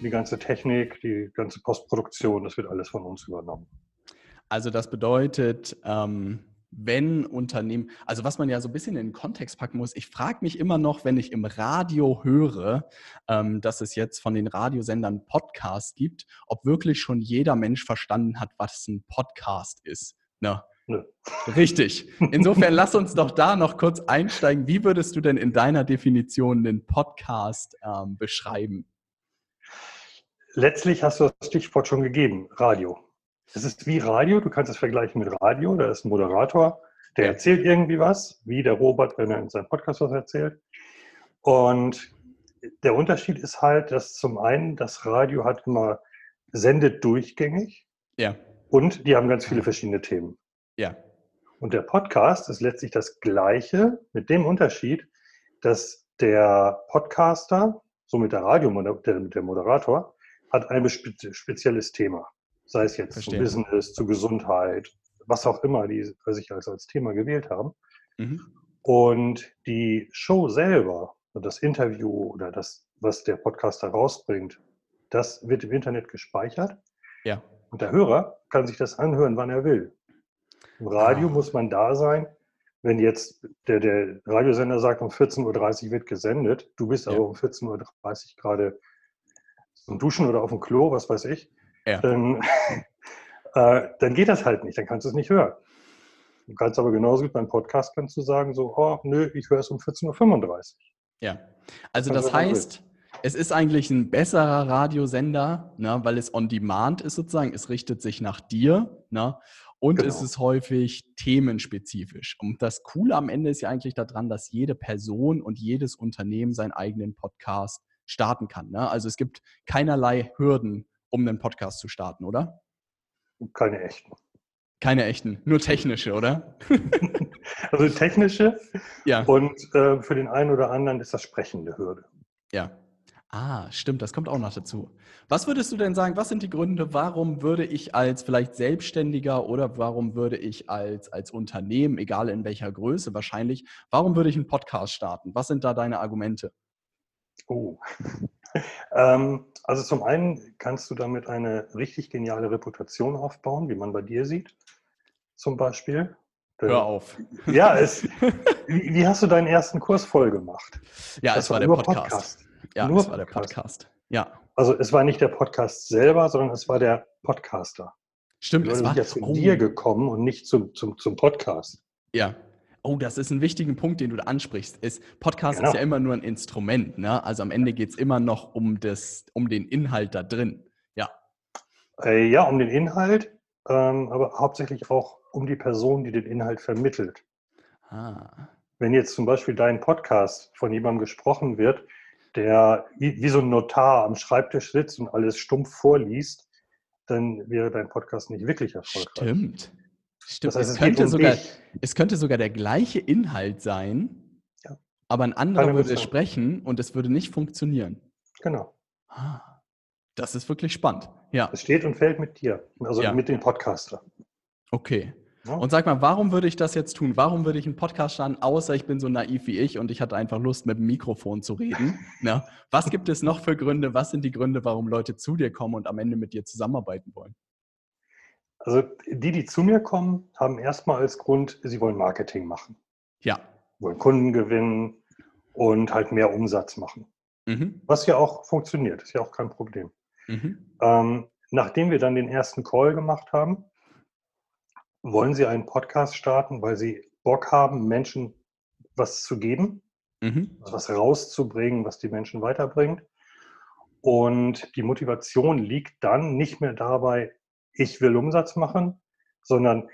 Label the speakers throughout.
Speaker 1: die ganze Technik, die ganze Postproduktion, das wird alles von uns übernommen.
Speaker 2: Also das bedeutet, ähm, wenn Unternehmen, also was man ja so ein bisschen in den Kontext packen muss, ich frage mich immer noch, wenn ich im Radio höre, ähm, dass es jetzt von den Radiosendern Podcasts gibt, ob wirklich schon jeder Mensch verstanden hat, was ein Podcast ist. Ne? Nö. Richtig. Insofern lass uns doch da noch kurz einsteigen. Wie würdest du denn in deiner Definition den Podcast ähm, beschreiben?
Speaker 1: Letztlich hast du das Stichwort schon gegeben, Radio. Es ist wie Radio, du kannst es vergleichen mit Radio, da ist ein Moderator, der erzählt irgendwie was, wie der Robert, wenn er in seinem Podcast was erzählt. Und der Unterschied ist halt, dass zum einen das Radio hat immer sendet durchgängig.
Speaker 2: Ja.
Speaker 1: Und die haben ganz viele verschiedene Themen.
Speaker 2: Ja.
Speaker 1: Und der Podcast ist letztlich das Gleiche mit dem Unterschied, dass der Podcaster, somit der Radio, der, der Moderator, hat ein spezielles Thema. Sei es jetzt Verstehen. zu Business, zu Gesundheit, was auch immer die sich als, als Thema gewählt haben. Mhm. Und die Show selber, das Interview oder das, was der Podcaster rausbringt, das wird im Internet gespeichert.
Speaker 2: Ja.
Speaker 1: Und der Hörer kann sich das anhören, wann er will. Im Radio ah. muss man da sein, wenn jetzt der, der Radiosender sagt, um 14.30 Uhr wird gesendet, du bist ja. aber um 14.30 Uhr gerade zum Duschen oder auf dem Klo, was weiß ich, ja. dann, äh, dann geht das halt nicht, dann kannst du es nicht hören. Du kannst aber genauso gut beim Podcast kannst du sagen, so, oh, nö, ich höre es um 14.35 Uhr.
Speaker 2: Ja, also das heißt, es ist eigentlich ein besserer Radiosender, ne, weil es on demand ist sozusagen, es richtet sich nach dir ne, und genau. es ist häufig themenspezifisch. Und das Coole am Ende ist ja eigentlich daran, dass jede Person und jedes Unternehmen seinen eigenen Podcast starten kann. Ne? Also es gibt keinerlei Hürden, um einen Podcast zu starten, oder?
Speaker 1: Keine echten.
Speaker 2: Keine echten, nur technische, oder?
Speaker 1: also technische. Ja. Und äh, für den einen oder anderen ist das sprechende Hürde.
Speaker 2: Ja. Ah, stimmt, das kommt auch noch dazu. Was würdest du denn sagen, was sind die Gründe, warum würde ich als vielleicht Selbstständiger oder warum würde ich als, als Unternehmen, egal in welcher Größe wahrscheinlich, warum würde ich einen Podcast starten? Was sind da deine Argumente?
Speaker 1: Oh. ähm, also zum einen kannst du damit eine richtig geniale Reputation aufbauen, wie man bei dir sieht, zum Beispiel.
Speaker 2: Hör auf.
Speaker 1: Ja, es, wie, wie, hast du deinen ersten Kurs voll gemacht?
Speaker 2: Ja, das es war, der Podcast. Podcast. Ja, nur es war der Podcast. Ja.
Speaker 1: Also es war nicht der Podcast selber, sondern es war der Podcaster.
Speaker 2: Stimmt,
Speaker 1: es war ja zu oh. dir gekommen und nicht zum, zum, zum Podcast.
Speaker 2: Ja, Oh, das ist ein wichtiger Punkt, den du da ansprichst. Ist, Podcast genau. ist ja immer nur ein Instrument. Ne? Also am Ende geht es immer noch um, das, um den Inhalt da drin. Ja.
Speaker 1: Äh, ja, um den Inhalt, ähm, aber hauptsächlich auch um die Person, die den Inhalt vermittelt. Ah. Wenn jetzt zum Beispiel dein Podcast von jemandem gesprochen wird, der wie, wie so ein Notar am Schreibtisch sitzt und alles stumpf vorliest, dann wäre dein Podcast nicht wirklich erfolgreich.
Speaker 2: Stimmt. Stimmt, das heißt, es, könnte sogar, es könnte sogar der gleiche Inhalt sein, ja. aber ein anderer würde es sprechen und es würde nicht funktionieren.
Speaker 1: Genau.
Speaker 2: Ah, das ist wirklich spannend. Ja.
Speaker 1: Es steht und fällt mit dir, also ja. mit dem Podcaster.
Speaker 2: Okay. Ja. Und sag mal, warum würde ich das jetzt tun? Warum würde ich einen Podcast starten, außer ich bin so naiv wie ich und ich hatte einfach Lust, mit dem Mikrofon zu reden? Na, was gibt es noch für Gründe? Was sind die Gründe, warum Leute zu dir kommen und am Ende mit dir zusammenarbeiten wollen?
Speaker 1: Also die, die zu mir kommen, haben erstmal als Grund, sie wollen Marketing machen.
Speaker 2: Ja.
Speaker 1: Wollen Kunden gewinnen und halt mehr Umsatz machen. Mhm. Was ja auch funktioniert, ist ja auch kein Problem. Mhm. Ähm, nachdem wir dann den ersten Call gemacht haben, wollen sie einen Podcast starten, weil sie Bock haben, Menschen was zu geben, mhm. was rauszubringen, was die Menschen weiterbringt. Und die Motivation liegt dann nicht mehr dabei, ich will Umsatz machen, sondern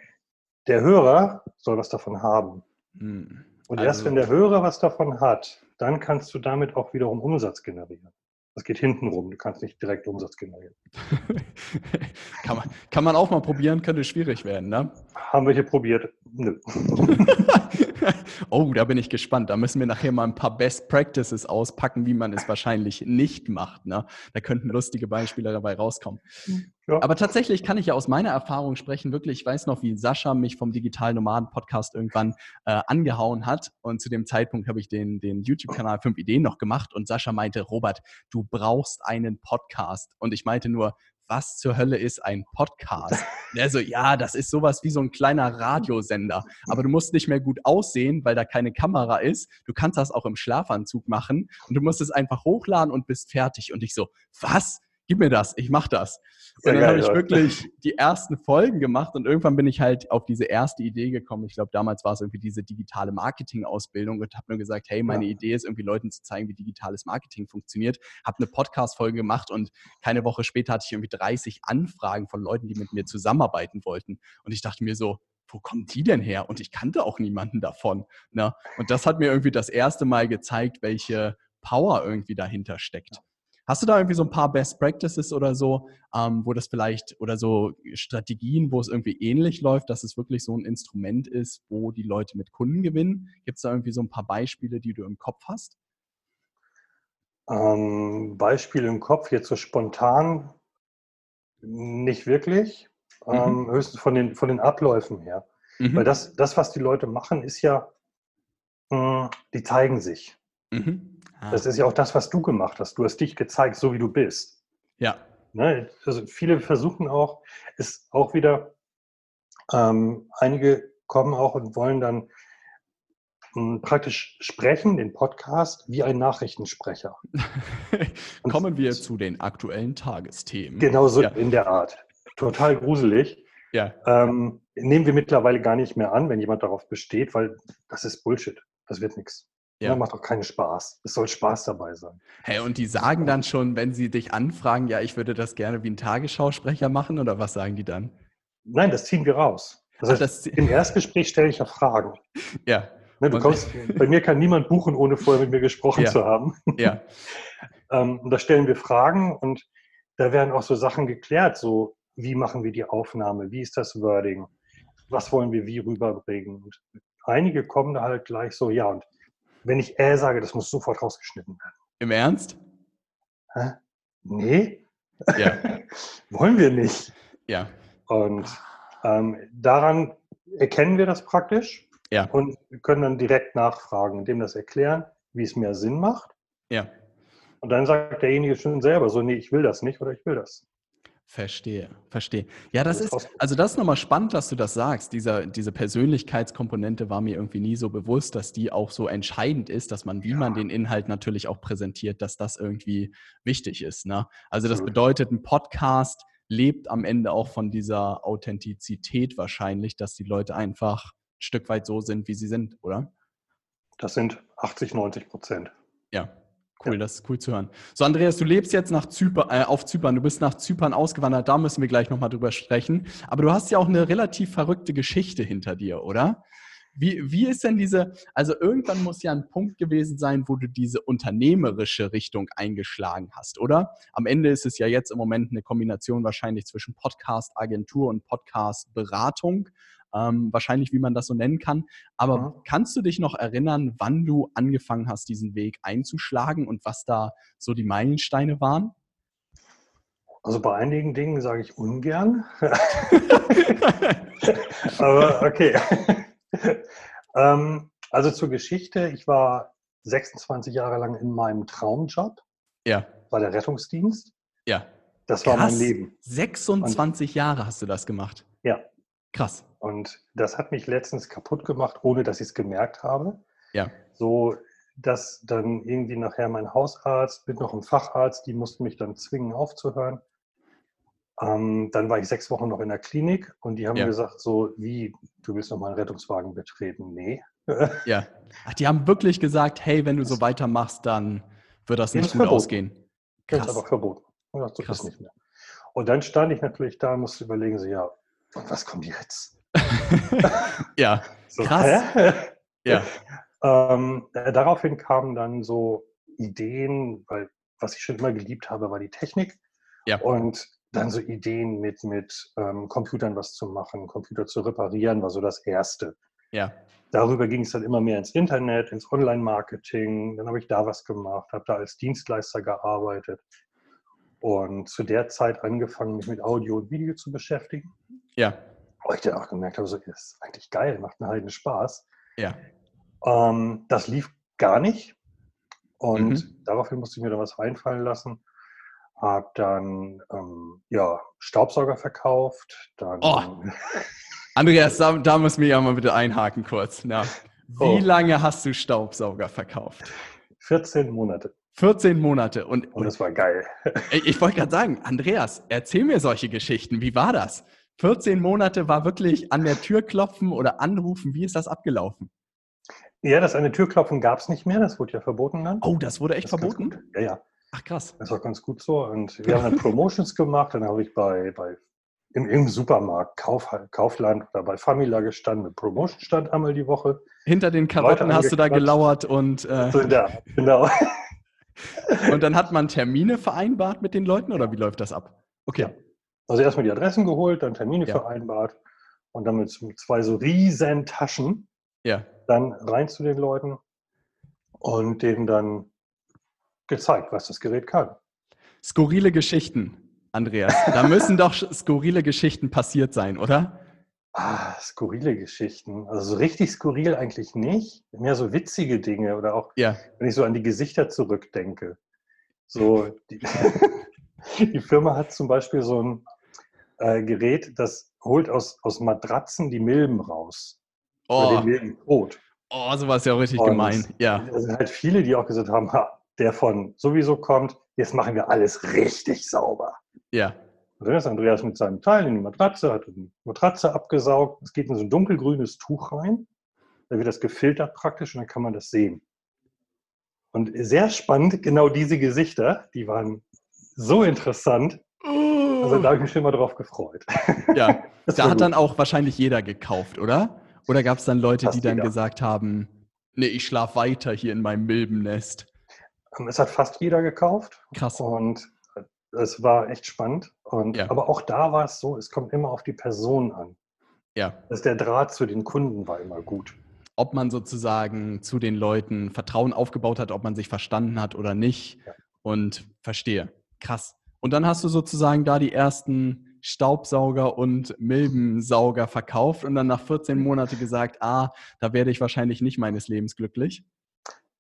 Speaker 1: der Hörer soll was davon haben. Hm. Und also, erst wenn der Hörer was davon hat, dann kannst du damit auch wiederum Umsatz generieren. Das geht hinten rum. Du kannst nicht direkt Umsatz generieren.
Speaker 2: kann, man, kann man auch mal probieren, könnte schwierig werden, ne?
Speaker 1: Haben wir hier probiert? Nö.
Speaker 2: oh, da bin ich gespannt. Da müssen wir nachher mal ein paar Best Practices auspacken, wie man es wahrscheinlich nicht macht. Ne? Da könnten lustige Beispiele dabei rauskommen. Ja. Aber tatsächlich kann ich ja aus meiner Erfahrung sprechen, wirklich, ich weiß noch, wie Sascha mich vom Digital Nomaden Podcast irgendwann äh, angehauen hat. Und zu dem Zeitpunkt habe ich den, den YouTube-Kanal 5 Ideen noch gemacht und Sascha meinte, Robert, du brauchst einen Podcast. Und ich meinte nur, was zur Hölle ist ein Podcast? Der so, ja, das ist sowas wie so ein kleiner Radiosender. Aber du musst nicht mehr gut aussehen, weil da keine Kamera ist. Du kannst das auch im Schlafanzug machen und du musst es einfach hochladen und bist fertig. Und ich so, was? Gib mir das, ich mach das. Und dann habe ich wirklich die ersten Folgen gemacht und irgendwann bin ich halt auf diese erste Idee gekommen. Ich glaube, damals war es irgendwie diese digitale Marketing-Ausbildung und habe nur gesagt, hey, meine ja. Idee ist irgendwie Leuten zu zeigen, wie digitales Marketing funktioniert. Habe eine Podcast-Folge gemacht und keine Woche später hatte ich irgendwie 30 Anfragen von Leuten, die mit mir zusammenarbeiten wollten. Und ich dachte mir so, wo kommen die denn her? Und ich kannte auch niemanden davon. Ne? Und das hat mir irgendwie das erste Mal gezeigt, welche Power irgendwie dahinter steckt. Hast du da irgendwie so ein paar Best Practices oder so, ähm, wo das vielleicht oder so Strategien, wo es irgendwie ähnlich läuft, dass es wirklich so ein Instrument ist, wo die Leute mit Kunden gewinnen? Gibt es da irgendwie so ein paar Beispiele, die du im Kopf hast?
Speaker 1: Ähm, Beispiele im Kopf, jetzt so spontan nicht wirklich, mhm. ähm, höchstens von den, von den Abläufen her. Mhm. Weil das, das, was die Leute machen, ist ja, mh, hm, die zeigen sich. Mhm. Ah. Das ist ja auch das, was du gemacht hast. Du hast dich gezeigt, so wie du bist.
Speaker 2: Ja.
Speaker 1: Ne? Also viele versuchen auch, ist auch wieder, ähm, einige kommen auch und wollen dann hm, praktisch sprechen, den Podcast, wie ein Nachrichtensprecher.
Speaker 2: Kommen wir zu den aktuellen Tagesthemen.
Speaker 1: Genau so ja. in der Art. Total gruselig.
Speaker 2: Ja.
Speaker 1: Ähm, nehmen wir mittlerweile gar nicht mehr an, wenn jemand darauf besteht, weil das ist Bullshit. Das wird nichts. Ja. Das macht doch keinen Spaß. Es soll Spaß dabei sein.
Speaker 2: Hey, und die sagen dann schon, wenn sie dich anfragen, ja, ich würde das gerne wie ein Tagesschausprecher machen, oder was sagen die dann?
Speaker 1: Nein, das ziehen wir raus. Das heißt, das Im Erstgespräch stelle ich ja Fragen.
Speaker 2: Ja.
Speaker 1: Ne, du kommst, bei mir kann niemand buchen, ohne vorher mit mir gesprochen
Speaker 2: ja.
Speaker 1: zu haben.
Speaker 2: Ja.
Speaker 1: ähm, und da stellen wir Fragen und da werden auch so Sachen geklärt, so wie machen wir die Aufnahme, wie ist das Wording, was wollen wir wie rüberbringen. Und einige kommen da halt gleich so, ja, und wenn ich äh sage, das muss sofort rausgeschnitten werden.
Speaker 2: Im Ernst?
Speaker 1: Hä? Nee.
Speaker 2: Ja.
Speaker 1: Wollen wir nicht.
Speaker 2: Ja.
Speaker 1: Und ähm, daran erkennen wir das praktisch
Speaker 2: ja.
Speaker 1: und können dann direkt nachfragen, indem das erklären, wie es mehr Sinn macht.
Speaker 2: Ja.
Speaker 1: Und dann sagt derjenige schon selber so, nee, ich will das nicht oder ich will das.
Speaker 2: Verstehe, verstehe. Ja, das ist, also das ist nochmal spannend, dass du das sagst. Dieser, diese Persönlichkeitskomponente war mir irgendwie nie so bewusst, dass die auch so entscheidend ist, dass man, wie ja. man den Inhalt natürlich auch präsentiert, dass das irgendwie wichtig ist. Ne? Also das bedeutet, ein Podcast lebt am Ende auch von dieser Authentizität wahrscheinlich, dass die Leute einfach ein Stück weit so sind, wie sie sind, oder?
Speaker 1: Das sind 80, 90 Prozent.
Speaker 2: Ja, Cool, ja. das ist cool zu hören. So, Andreas, du lebst jetzt nach Zypern, äh, auf Zypern, du bist nach Zypern ausgewandert, da müssen wir gleich nochmal drüber sprechen. Aber du hast ja auch eine relativ verrückte Geschichte hinter dir, oder? Wie, wie ist denn diese, also irgendwann muss ja ein Punkt gewesen sein, wo du diese unternehmerische Richtung eingeschlagen hast, oder? Am Ende ist es ja jetzt im Moment eine Kombination wahrscheinlich zwischen Podcast-Agentur und Podcast-Beratung ähm, wahrscheinlich, wie man das so nennen kann. Aber mhm. kannst du dich noch erinnern, wann du angefangen hast, diesen Weg einzuschlagen und was da so die Meilensteine waren?
Speaker 1: Also bei einigen Dingen sage ich ungern. Aber okay. ähm, also zur Geschichte, ich war 26 Jahre lang in meinem Traumjob.
Speaker 2: Ja.
Speaker 1: Bei der Rettungsdienst.
Speaker 2: Ja.
Speaker 1: Das war Krass. mein Leben.
Speaker 2: 26 Und, Jahre hast du das gemacht.
Speaker 1: Ja.
Speaker 2: Krass.
Speaker 1: Und das hat mich letztens kaputt gemacht, ohne dass ich es gemerkt habe.
Speaker 2: Ja.
Speaker 1: So, dass dann irgendwie nachher mein Hausarzt mit noch einem Facharzt, die mussten mich dann zwingen aufzuhören. Ähm, dann war ich sechs Wochen noch in der Klinik und die haben ja. gesagt, so wie, du willst noch mal einen Rettungswagen betreten? Nee.
Speaker 2: ja. Ach, die haben wirklich gesagt, hey, wenn du so weitermachst, dann wird das nicht gut verboten. ausgehen.
Speaker 1: Krass. Das ist aber verboten. Und das Krass. nicht mehr. Und dann stand ich natürlich da und musste überlegen, so ja, und was kommt jetzt?
Speaker 2: ja, so, krass.
Speaker 1: Ja. Ähm, äh, daraufhin kamen dann so Ideen, weil was ich schon immer geliebt habe, war die Technik. Ja. Und dann so Ideen mit, mit ähm, Computern was zu machen, Computer zu reparieren, war so das Erste.
Speaker 2: Ja.
Speaker 1: Darüber ging es dann immer mehr ins Internet, ins Online-Marketing. Dann habe ich da was gemacht, habe da als Dienstleister gearbeitet und zu der Zeit angefangen, mich mit Audio und Video zu beschäftigen.
Speaker 2: Ja.
Speaker 1: Wo ich dann auch gemerkt habe, so ist eigentlich geil, macht einen heiden Spaß.
Speaker 2: Ja.
Speaker 1: Ähm, das lief gar nicht. Und mhm. daraufhin musste ich mir da was einfallen lassen. Hab dann ähm, ja, Staubsauger verkauft. Dann,
Speaker 2: oh. Andreas, da, da muss mir ja mal bitte einhaken kurz. Ja. Wie oh. lange hast du Staubsauger verkauft?
Speaker 1: 14 Monate.
Speaker 2: 14 Monate. Und,
Speaker 1: und das war geil.
Speaker 2: Ich, ich wollte gerade sagen, Andreas, erzähl mir solche Geschichten. Wie war das? 14 Monate war wirklich an der Tür klopfen oder anrufen. Wie ist das abgelaufen?
Speaker 1: Ja, das eine Türklopfen gab es nicht mehr, das wurde ja verboten dann.
Speaker 2: Oh, das wurde echt das verboten?
Speaker 1: Ja, ja.
Speaker 2: Ach krass.
Speaker 1: Das war ganz gut so. Und wir haben dann Promotions gemacht, dann habe ich bei, bei im, im Supermarkt, Kauf, Kaufland oder bei Famila gestanden, mit Promotion stand einmal die Woche.
Speaker 2: Hinter den Karotten hast du da gelauert und.
Speaker 1: Äh, so, da, genau.
Speaker 2: und dann hat man Termine vereinbart mit den Leuten oder wie läuft das ab?
Speaker 1: Okay. Ja. Also erstmal die Adressen geholt, dann Termine ja. vereinbart und dann mit zwei so riesen Taschen
Speaker 2: ja.
Speaker 1: dann rein zu den Leuten und denen dann gezeigt, was das Gerät kann.
Speaker 2: Skurrile Geschichten, Andreas. Da müssen doch skurrile Geschichten passiert sein, oder?
Speaker 1: Ah, skurrile Geschichten. Also so richtig skurril eigentlich nicht. Mehr so witzige Dinge oder auch,
Speaker 2: ja.
Speaker 1: wenn ich so an die Gesichter zurückdenke. So, die, die Firma hat zum Beispiel so ein äh, Gerät, das holt aus, aus Matratzen die Milben raus.
Speaker 2: Oh. Den Milbenkot. Oh, sowas ist ja auch richtig Und gemein. Ja.
Speaker 1: Es sind halt viele, die auch gesagt haben, ha, der von sowieso kommt, jetzt machen wir alles richtig sauber.
Speaker 2: Ja.
Speaker 1: Und dann ist Andreas mit seinem Teil in die Matratze, hat die Matratze abgesaugt. Es geht in so ein dunkelgrünes Tuch rein. Da wird das gefiltert praktisch und dann kann man das sehen. Und sehr spannend, genau diese Gesichter, die waren so interessant. Also da habe ich mich schon mal drauf gefreut.
Speaker 2: Ja, da hat gut. dann auch wahrscheinlich jeder gekauft, oder? Oder gab es dann Leute, Fast die dann jeder. gesagt haben, nee, ich schlafe weiter hier in meinem Milbennest?
Speaker 1: Ähm, es hat fast jeder gekauft.
Speaker 2: Krass.
Speaker 1: Und es war echt spannend. Und, ja. Aber auch da war es so, es kommt immer auf die Person an.
Speaker 2: Ja.
Speaker 1: Dass der Draht zu den Kunden war immer gut.
Speaker 2: Ob man sozusagen zu den Leuten Vertrauen aufgebaut hat, ob man sich verstanden hat oder nicht. Ja. Und verstehe. Krass. Und dann hast du sozusagen da die ersten Staubsauger und Milbensauger verkauft und dann nach 14 Monaten gesagt, ah, da werde ich wahrscheinlich nicht meines Lebens glücklich.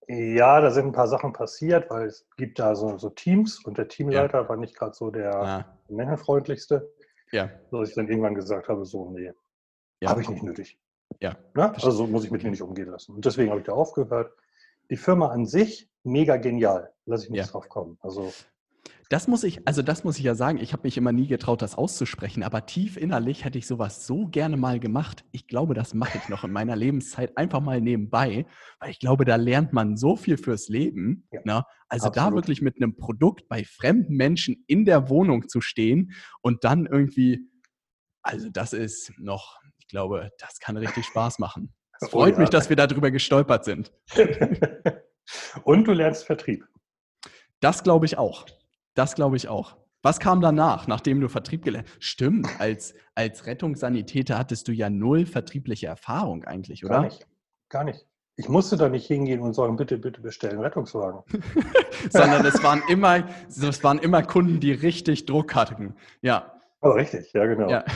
Speaker 1: Ja, da sind ein paar Sachen passiert, weil es gibt da so, so Teams und der Teamleiter ja. war nicht gerade so der ah. menschenfreundlichste.
Speaker 2: Ja.
Speaker 1: So dass ich dann irgendwann gesagt habe, so, nee, ja. habe ich nicht nötig.
Speaker 2: Ja.
Speaker 1: Na? Also so muss ich mit mir nicht umgehen lassen. Und deswegen habe ich da aufgehört. Die Firma an sich, mega genial. Lass ich nicht ja. drauf kommen. Also
Speaker 2: das muss ich, also das muss ich ja sagen, ich habe mich immer nie getraut, das auszusprechen, aber tief innerlich hätte ich sowas so gerne mal gemacht. Ich glaube, das mache ich noch in meiner Lebenszeit einfach mal nebenbei, weil ich glaube, da lernt man so viel fürs Leben. Ja, ne? Also absolut. da wirklich mit einem Produkt bei fremden Menschen in der Wohnung zu stehen und dann irgendwie, also das ist noch, ich glaube, das kann richtig Spaß machen. Es freut oh ja. mich, dass wir darüber gestolpert sind.
Speaker 1: und du lernst Vertrieb.
Speaker 2: Das glaube ich auch. Das glaube ich auch. Was kam danach, nachdem du Vertrieb gelernt hast? Stimmt, als, als Rettungssanitäter hattest du ja null vertriebliche Erfahrung eigentlich, oder?
Speaker 1: Gar nicht. Gar nicht. Ich musste da nicht hingehen und sagen, bitte, bitte bestellen Rettungswagen.
Speaker 2: Sondern es waren immer, es waren immer Kunden, die richtig Druck hatten. Ja.
Speaker 1: Oh, richtig, ja, genau. Ja.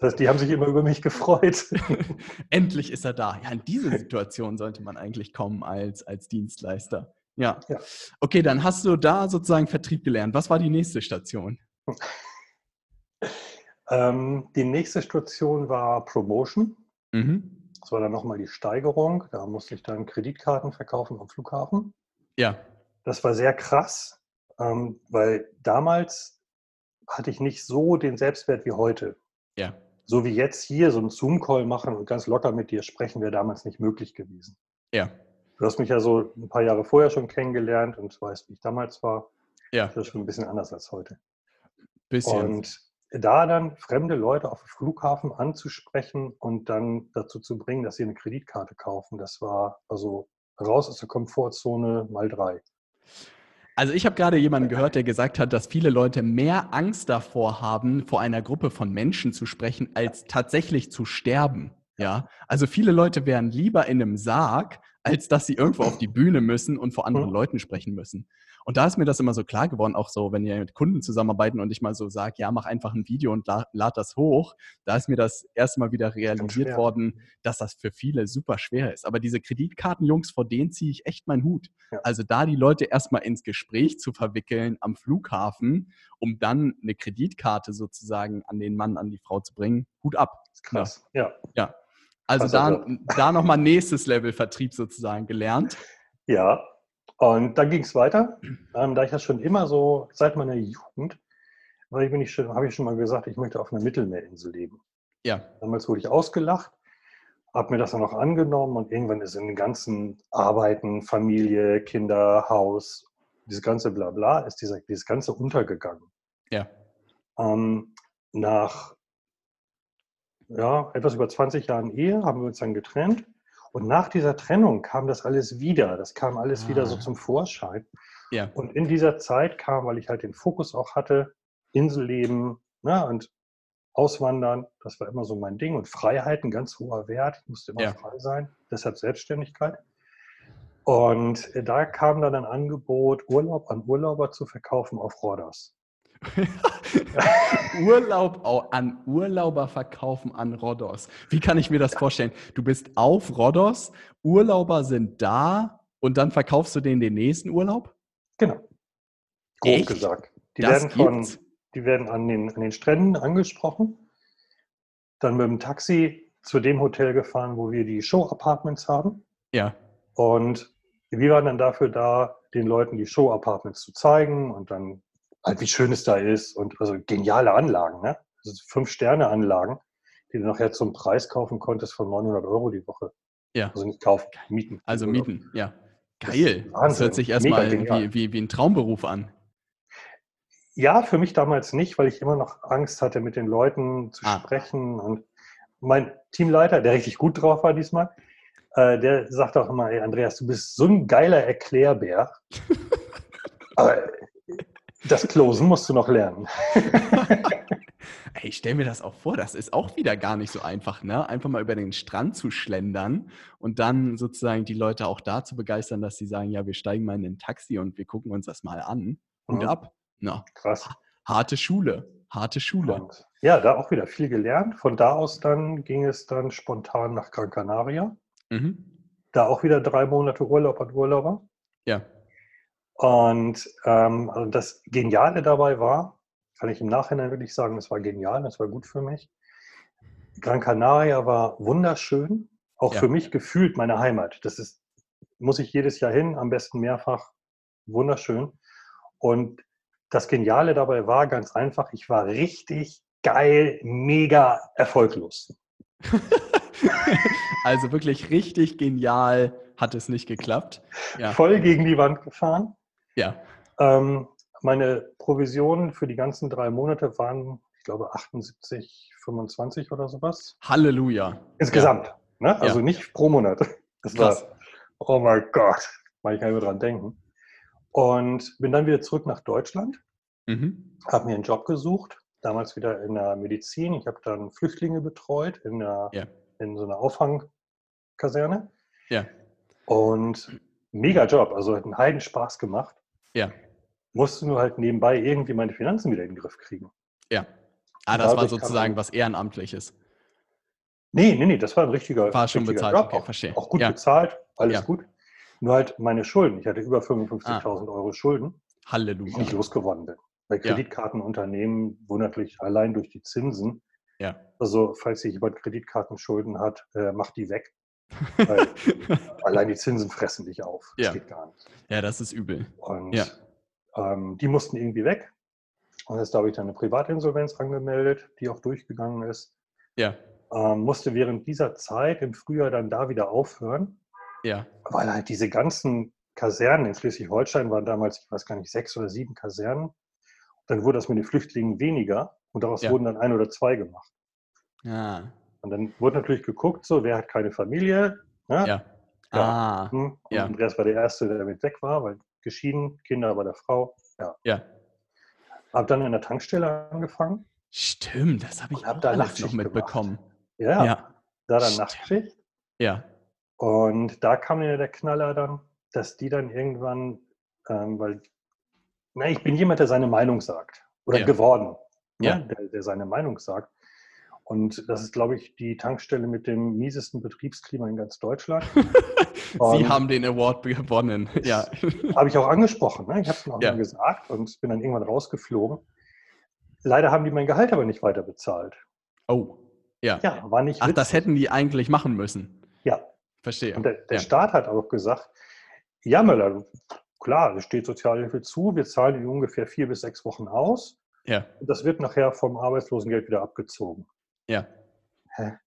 Speaker 1: Das heißt, die haben sich immer über mich gefreut.
Speaker 2: Endlich ist er da. Ja, in diese Situation sollte man eigentlich kommen als, als Dienstleister. Ja. ja. Okay, dann hast du da sozusagen Vertrieb gelernt. Was war die nächste Station?
Speaker 1: ähm, die nächste Station war Promotion. Mhm. Das war dann nochmal die Steigerung. Da musste ich dann Kreditkarten verkaufen am Flughafen.
Speaker 2: Ja.
Speaker 1: Das war sehr krass, ähm, weil damals hatte ich nicht so den Selbstwert wie heute.
Speaker 2: Ja.
Speaker 1: So wie jetzt hier so einen Zoom-Call machen und ganz locker mit dir sprechen, wäre damals nicht möglich gewesen.
Speaker 2: Ja.
Speaker 1: Du hast mich ja so ein paar Jahre vorher schon kennengelernt und weißt, wie ich damals war.
Speaker 2: Ja.
Speaker 1: Das ist schon ein bisschen anders als heute.
Speaker 2: Bisschen.
Speaker 1: Und da dann fremde Leute auf dem Flughafen anzusprechen und dann dazu zu bringen, dass sie eine Kreditkarte kaufen, das war also raus aus der Komfortzone mal drei.
Speaker 2: Also ich habe gerade jemanden gehört, der gesagt hat, dass viele Leute mehr Angst davor haben, vor einer Gruppe von Menschen zu sprechen, als tatsächlich zu sterben. Ja, also viele Leute wären lieber in einem Sarg, als dass sie irgendwo auf die Bühne müssen und vor anderen Leuten sprechen müssen. Und da ist mir das immer so klar geworden, auch so, wenn wir mit Kunden zusammenarbeiten und ich mal so sage, ja, mach einfach ein Video und lad, lad das hoch, da ist mir das erste Mal wieder realisiert worden, dass das für viele super schwer ist. Aber diese Kreditkartenjungs, vor denen ziehe ich echt meinen Hut. Ja. Also da die Leute erstmal ins Gespräch zu verwickeln am Flughafen, um dann eine Kreditkarte sozusagen an den Mann, an die Frau zu bringen, Hut ab.
Speaker 1: Krass, ja.
Speaker 2: Ja. Also Krass, da, also. da nochmal nächstes Level Vertrieb sozusagen gelernt.
Speaker 1: Ja, und dann ging es weiter. Ähm, da ich das schon immer so seit meiner Jugend, weil ich bin ich schon, habe ich schon mal gesagt, ich möchte auf einer Mittelmeerinsel leben.
Speaker 2: Ja.
Speaker 1: Damals wurde ich ausgelacht, habe mir das dann auch angenommen und irgendwann ist in den ganzen Arbeiten, Familie, Kinder, Haus, dieses ganze Blabla, ist dieser, dieses ganze untergegangen.
Speaker 2: Ja.
Speaker 1: Ähm, nach ja, etwas über 20 Jahren Ehe haben wir uns dann getrennt. Und nach dieser Trennung kam das alles wieder. Das kam alles ah. wieder so ah. zum Vorschein.
Speaker 2: Ja.
Speaker 1: Und in dieser Zeit kam, weil ich halt den Fokus auch hatte, Inselleben ne, und Auswandern, das war immer so mein Ding. Und Freiheit, ein ganz hoher Wert. Ich musste immer ja. frei sein. Deshalb Selbstständigkeit. Und da kam dann ein Angebot, Urlaub an Urlauber zu verkaufen auf Rodos.
Speaker 2: Urlaub an Urlauber verkaufen an Rhodos. Wie kann ich mir das vorstellen? Du bist auf Rhodos, Urlauber sind da und dann verkaufst du denen den nächsten Urlaub?
Speaker 1: Genau. Grob Echt? gesagt. Die das werden, von, die werden an, den, an den Stränden angesprochen, dann mit dem Taxi zu dem Hotel gefahren, wo wir die Show-Apartments haben.
Speaker 2: Ja.
Speaker 1: Und wir waren dann dafür da, den Leuten die Show-Apartments zu zeigen und dann halt wie schön es da ist und also geniale Anlagen, ne? Also Fünf-Sterne-Anlagen, die du nachher zum Preis kaufen konntest von 900 Euro die Woche.
Speaker 2: Ja.
Speaker 1: Also nicht kaufen, mieten.
Speaker 2: Also mieten, ja. Geil. Das, das hört sich erstmal wie, wie, wie ein Traumberuf an.
Speaker 1: Ja, für mich damals nicht, weil ich immer noch Angst hatte, mit den Leuten zu ah. sprechen. Und mein Teamleiter, der richtig gut drauf war diesmal, äh, der sagt auch immer, ey Andreas, du bist so ein geiler Erklärbär. Aber das Closen musst du noch lernen.
Speaker 2: ich stelle mir das auch vor, das ist auch wieder gar nicht so einfach, ne? Einfach mal über den Strand zu schlendern und dann sozusagen die Leute auch da zu begeistern, dass sie sagen, ja, wir steigen mal in ein Taxi und wir gucken uns das mal an und mhm. ab. Na,
Speaker 1: Krass.
Speaker 2: Harte Schule, harte Schule. Und
Speaker 1: ja, da auch wieder viel gelernt. Von da aus dann ging es dann spontan nach Gran Canaria. Mhm. Da auch wieder drei Monate Urlaub an Urlauber.
Speaker 2: Ja.
Speaker 1: Und ähm, also das Geniale dabei war, kann ich im Nachhinein wirklich sagen, es war genial, es war gut für mich. Gran Canaria war wunderschön, auch ja. für mich gefühlt meine Heimat. Das ist, muss ich jedes Jahr hin, am besten mehrfach, wunderschön. Und das Geniale dabei war ganz einfach, ich war richtig geil, mega erfolglos.
Speaker 2: also wirklich richtig genial hat es nicht geklappt.
Speaker 1: Ja. Voll gegen die Wand gefahren.
Speaker 2: Ja.
Speaker 1: Ähm, meine Provisionen für die ganzen drei Monate waren, ich glaube, 78, 25 oder sowas.
Speaker 2: Halleluja.
Speaker 1: Insgesamt. Ja. Ne? Also ja. nicht pro Monat. Das Krass. war, oh mein Gott, ich gar nicht mehr dran denken. Und bin dann wieder zurück nach Deutschland, mhm. habe mir einen Job gesucht, damals wieder in der Medizin. Ich habe dann Flüchtlinge betreut in, der, ja. in so einer Auffangkaserne.
Speaker 2: Ja.
Speaker 1: Und mega Job, also hat einen Heiden Spaß gemacht.
Speaker 2: Ja.
Speaker 1: Musste nur halt nebenbei irgendwie meine Finanzen wieder in den Griff kriegen.
Speaker 2: Ja. Ah, das war sozusagen was Ehrenamtliches.
Speaker 1: Nee, nee, nee, das war ein richtiger,
Speaker 2: war schon
Speaker 1: richtiger
Speaker 2: bezahlt.
Speaker 1: Job.
Speaker 2: Okay,
Speaker 1: auch,
Speaker 2: verstehe.
Speaker 1: auch gut
Speaker 2: ja.
Speaker 1: bezahlt, alles ja. gut. Nur halt meine Schulden. Ich hatte über 55.000 ah. Euro Schulden.
Speaker 2: Halleluja.
Speaker 1: Die ich losgeworden bin. Bei Kreditkartenunternehmen wunderlich allein durch die Zinsen.
Speaker 2: Ja.
Speaker 1: Also, falls sich jemand Kreditkartenschulden hat, äh, macht die weg. Weil allein die Zinsen fressen dich auf.
Speaker 2: Das ja. geht gar nicht. Ja, das ist übel.
Speaker 1: Und ja. ähm, die mussten irgendwie weg. Und jetzt habe ich dann eine Privatinsolvenz angemeldet, die auch durchgegangen ist.
Speaker 2: Ja.
Speaker 1: Ähm, musste während dieser Zeit im Frühjahr dann da wieder aufhören.
Speaker 2: Ja.
Speaker 1: Weil halt diese ganzen Kasernen in Schleswig-Holstein waren damals, ich weiß gar nicht, sechs oder sieben Kasernen. Dann wurde das mit den Flüchtlingen weniger und daraus ja. wurden dann ein oder zwei gemacht.
Speaker 2: Ja.
Speaker 1: Und dann wurde natürlich geguckt, so, wer hat keine Familie.
Speaker 2: Ne? Ja.
Speaker 1: ja. Ah, hm. Und ja. Andreas war der Erste, der mit weg war, weil geschieden, Kinder bei der Frau.
Speaker 2: Ja. ja.
Speaker 1: Habe dann in der Tankstelle angefangen.
Speaker 2: Stimmt, das habe ich
Speaker 1: hab da alles
Speaker 2: noch mitbekommen.
Speaker 1: Ja, ja, da dann Nachtschicht.
Speaker 2: Ja.
Speaker 1: Und da kam mir der Knaller dann, dass die dann irgendwann, ähm, weil, na, ich bin jemand, der seine Meinung sagt. Oder ja. geworden, ne? ja. Der, der seine Meinung sagt. Und das ist, glaube ich, die Tankstelle mit dem miesesten Betriebsklima in ganz Deutschland.
Speaker 2: Sie haben den Award gewonnen, ja.
Speaker 1: Habe ich auch angesprochen. Ne? Ich habe es auch ja. mal gesagt und bin dann irgendwann rausgeflogen. Leider haben die mein Gehalt aber nicht weiter bezahlt.
Speaker 2: Oh, ja.
Speaker 1: Ja, war nicht
Speaker 2: Ach, das hätten die eigentlich machen müssen.
Speaker 1: Ja.
Speaker 2: Verstehe.
Speaker 1: Und der, der
Speaker 2: ja.
Speaker 1: Staat hat auch gesagt, ja, Möller, klar, es steht Sozialhilfe zu, wir zahlen die ungefähr vier bis sechs Wochen aus.
Speaker 2: Ja.
Speaker 1: Und das wird nachher vom Arbeitslosengeld wieder abgezogen.
Speaker 2: Ja.
Speaker 1: Hä?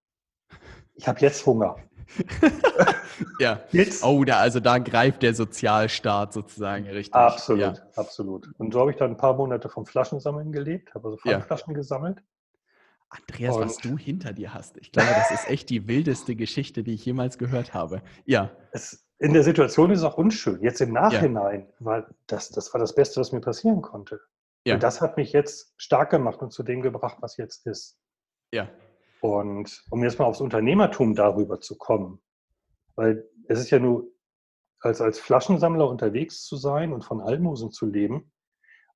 Speaker 1: Ich habe jetzt Hunger.
Speaker 2: ja. Jetzt? Oh, da, also da greift der Sozialstaat sozusagen richtig.
Speaker 1: Absolut, ja. absolut. Und so habe ich dann ein paar Monate vom Flaschensammeln gelebt, habe also Pfandflaschen ja. gesammelt.
Speaker 2: Andreas, und was du hinter dir hast, ich glaube, das ist echt die wildeste Geschichte, die ich jemals gehört habe. Ja.
Speaker 1: Es, in der Situation ist es auch unschön. Jetzt im Nachhinein, ja. weil das, das war das Beste, was mir passieren konnte. Ja. Und das hat mich jetzt stark gemacht und zu dem gebracht, was jetzt ist.
Speaker 2: Ja.
Speaker 1: Und um jetzt mal aufs Unternehmertum darüber zu kommen, weil es ist ja nur, als, als Flaschensammler unterwegs zu sein und von Almosen zu leben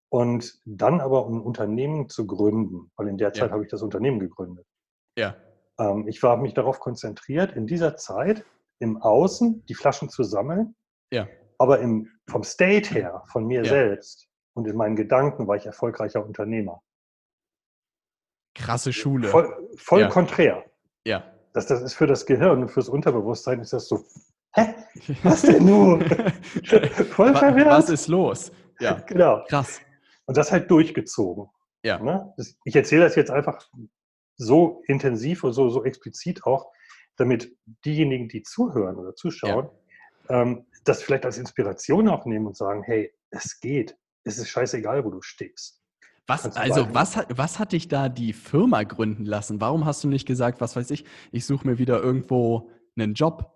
Speaker 1: und dann aber ein Unternehmen zu gründen, weil in der Zeit ja. habe ich das Unternehmen gegründet.
Speaker 2: Ja.
Speaker 1: Ähm, ich habe mich darauf konzentriert, in dieser Zeit im Außen die Flaschen zu sammeln,
Speaker 2: ja.
Speaker 1: aber im, vom State her, von mir ja. selbst und in meinen Gedanken war ich erfolgreicher Unternehmer
Speaker 2: krasse Schule.
Speaker 1: Voll, voll ja. konträr.
Speaker 2: Ja.
Speaker 1: Das, das ist für das Gehirn und fürs Unterbewusstsein ist das so, hä? Was denn nun?
Speaker 2: voll verwirrt. Was ist los?
Speaker 1: Ja. Genau.
Speaker 2: Krass.
Speaker 1: Und das halt durchgezogen.
Speaker 2: Ja.
Speaker 1: Ne? Ich erzähle das jetzt einfach so intensiv und so, so explizit auch, damit diejenigen, die zuhören oder zuschauen, ja. ähm, das vielleicht als Inspiration auch nehmen und sagen, hey, es geht. Es ist scheißegal, wo du stehst.
Speaker 2: Was, also, was, was hat dich da die Firma gründen lassen? Warum hast du nicht gesagt, was weiß ich, ich suche mir wieder irgendwo einen Job?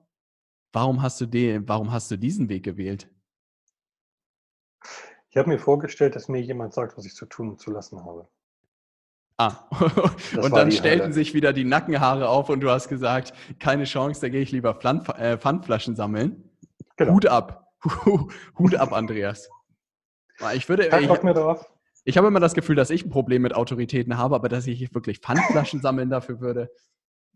Speaker 2: Warum hast du den, warum hast du diesen Weg gewählt?
Speaker 1: Ich habe mir vorgestellt, dass mir jemand sagt, was ich zu tun und zu lassen habe.
Speaker 2: Ah, und dann stellten Hölle. sich wieder die Nackenhaare auf und du hast gesagt, keine Chance, da gehe ich lieber Pfand, äh, Pfandflaschen sammeln. Genau. Hut ab. Hut ab, Andreas. Ich würde.
Speaker 1: Ich, ich, mir drauf.
Speaker 2: Ich habe immer das Gefühl, dass ich ein Problem mit Autoritäten habe, aber dass ich wirklich Pfandflaschen sammeln dafür würde,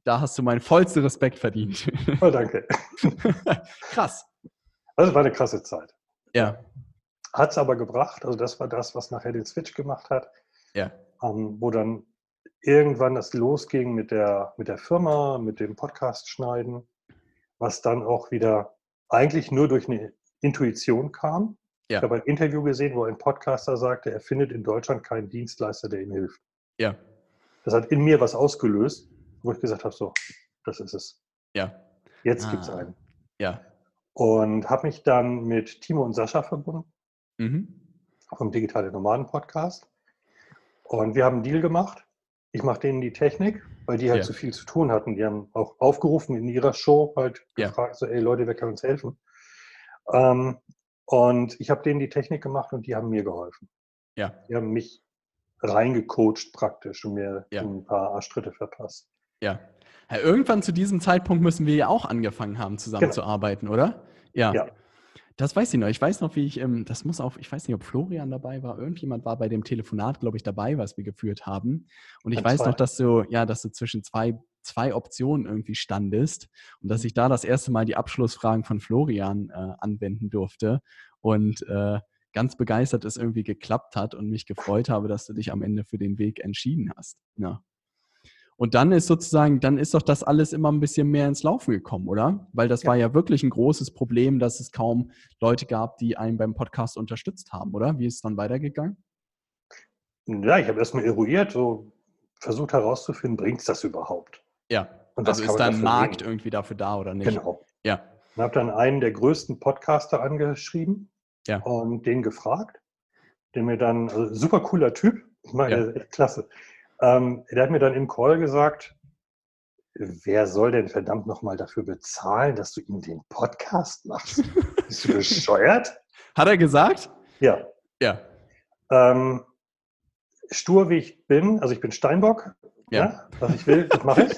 Speaker 2: da hast du meinen vollsten Respekt verdient.
Speaker 1: Oh, danke.
Speaker 2: Krass.
Speaker 1: Also war eine krasse Zeit.
Speaker 2: Ja.
Speaker 1: Hat es aber gebracht, also das war das, was nachher den Switch gemacht hat.
Speaker 2: Ja.
Speaker 1: Ähm, wo dann irgendwann das losging mit der, mit der Firma, mit dem Podcast schneiden, was dann auch wieder eigentlich nur durch eine Intuition kam. Ja. Ich habe ein Interview gesehen, wo ein Podcaster sagte, er findet in Deutschland keinen Dienstleister, der ihm hilft.
Speaker 2: Ja.
Speaker 1: Das hat in mir was ausgelöst, wo ich gesagt habe, so, das ist es.
Speaker 2: Ja.
Speaker 1: Jetzt ah. gibt es einen.
Speaker 2: Ja.
Speaker 1: Und habe mich dann mit Timo und Sascha verbunden,
Speaker 2: mhm.
Speaker 1: vom Digitale Nomaden Podcast. Und wir haben einen Deal gemacht. Ich mache denen die Technik, weil die halt ja. zu viel zu tun hatten. Die haben auch aufgerufen in ihrer Show, halt ja. gefragt, so, ey Leute, wer kann uns helfen? Ähm, und ich habe denen die Technik gemacht und die haben mir geholfen.
Speaker 2: Ja.
Speaker 1: Die haben mich reingecoacht praktisch und mir ja. ein paar Arschtritte verpasst.
Speaker 2: Ja. ja. Irgendwann zu diesem Zeitpunkt müssen wir ja auch angefangen haben, zusammenzuarbeiten, genau. oder? Ja. ja. Das weiß ich noch. Ich weiß noch, wie ich, ähm, das muss auch, ich weiß nicht, ob Florian dabei war. Irgendjemand war bei dem Telefonat, glaube ich, dabei, was wir geführt haben. Und ich An weiß zwei. noch, dass du, ja, dass du zwischen zwei zwei Optionen irgendwie standest und dass mhm. ich da das erste Mal die Abschlussfragen von Florian äh, anwenden durfte und äh, ganz begeistert es irgendwie geklappt hat und mich gefreut habe, dass du dich am Ende für den Weg entschieden hast. Ja. Und dann ist sozusagen, dann ist doch das alles immer ein bisschen mehr ins Laufen gekommen, oder? Weil das ja. war ja wirklich ein großes Problem, dass es kaum Leute gab, die einen beim Podcast unterstützt haben, oder? Wie ist es dann weitergegangen?
Speaker 1: Ja, ich habe erstmal eruiert, so versucht herauszufinden, bringt es das überhaupt?
Speaker 2: Ja. Und also ist da ein Markt reden. irgendwie dafür da oder nicht?
Speaker 1: Genau.
Speaker 2: Ja.
Speaker 1: Ich habe dann einen der größten Podcaster angeschrieben
Speaker 2: ja.
Speaker 1: und den gefragt, der mir dann, also super cooler Typ, ich meine, ja. klasse. Ähm, der hat mir dann im Call gesagt, wer soll denn verdammt nochmal dafür bezahlen, dass du ihm den Podcast machst? Bist du bescheuert?
Speaker 2: Hat er gesagt?
Speaker 1: Ja.
Speaker 2: Ja.
Speaker 1: Ähm, stur wie ich bin, also ich bin Steinbock, ja. ja was ich will, das mache ich.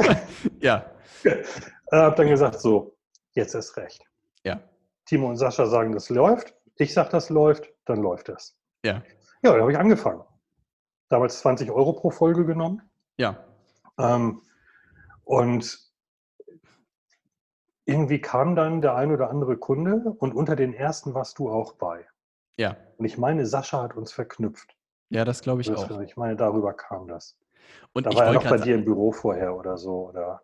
Speaker 2: ja.
Speaker 1: Äh, hab dann gesagt, so, jetzt ist recht.
Speaker 2: Ja.
Speaker 1: Timo und Sascha sagen, das läuft. Ich sage, das läuft, dann läuft das.
Speaker 2: Ja.
Speaker 1: Ja, dann habe ich angefangen. Damals 20 Euro pro Folge genommen.
Speaker 2: Ja.
Speaker 1: Ähm, und irgendwie kam dann der ein oder andere Kunde und unter den ersten warst du auch bei.
Speaker 2: Ja.
Speaker 1: Und ich meine, Sascha hat uns verknüpft.
Speaker 2: Ja, das glaube ich das, auch.
Speaker 1: Ich meine, darüber kam das.
Speaker 2: Und
Speaker 1: da war er noch bei dir im Büro vorher oder so oder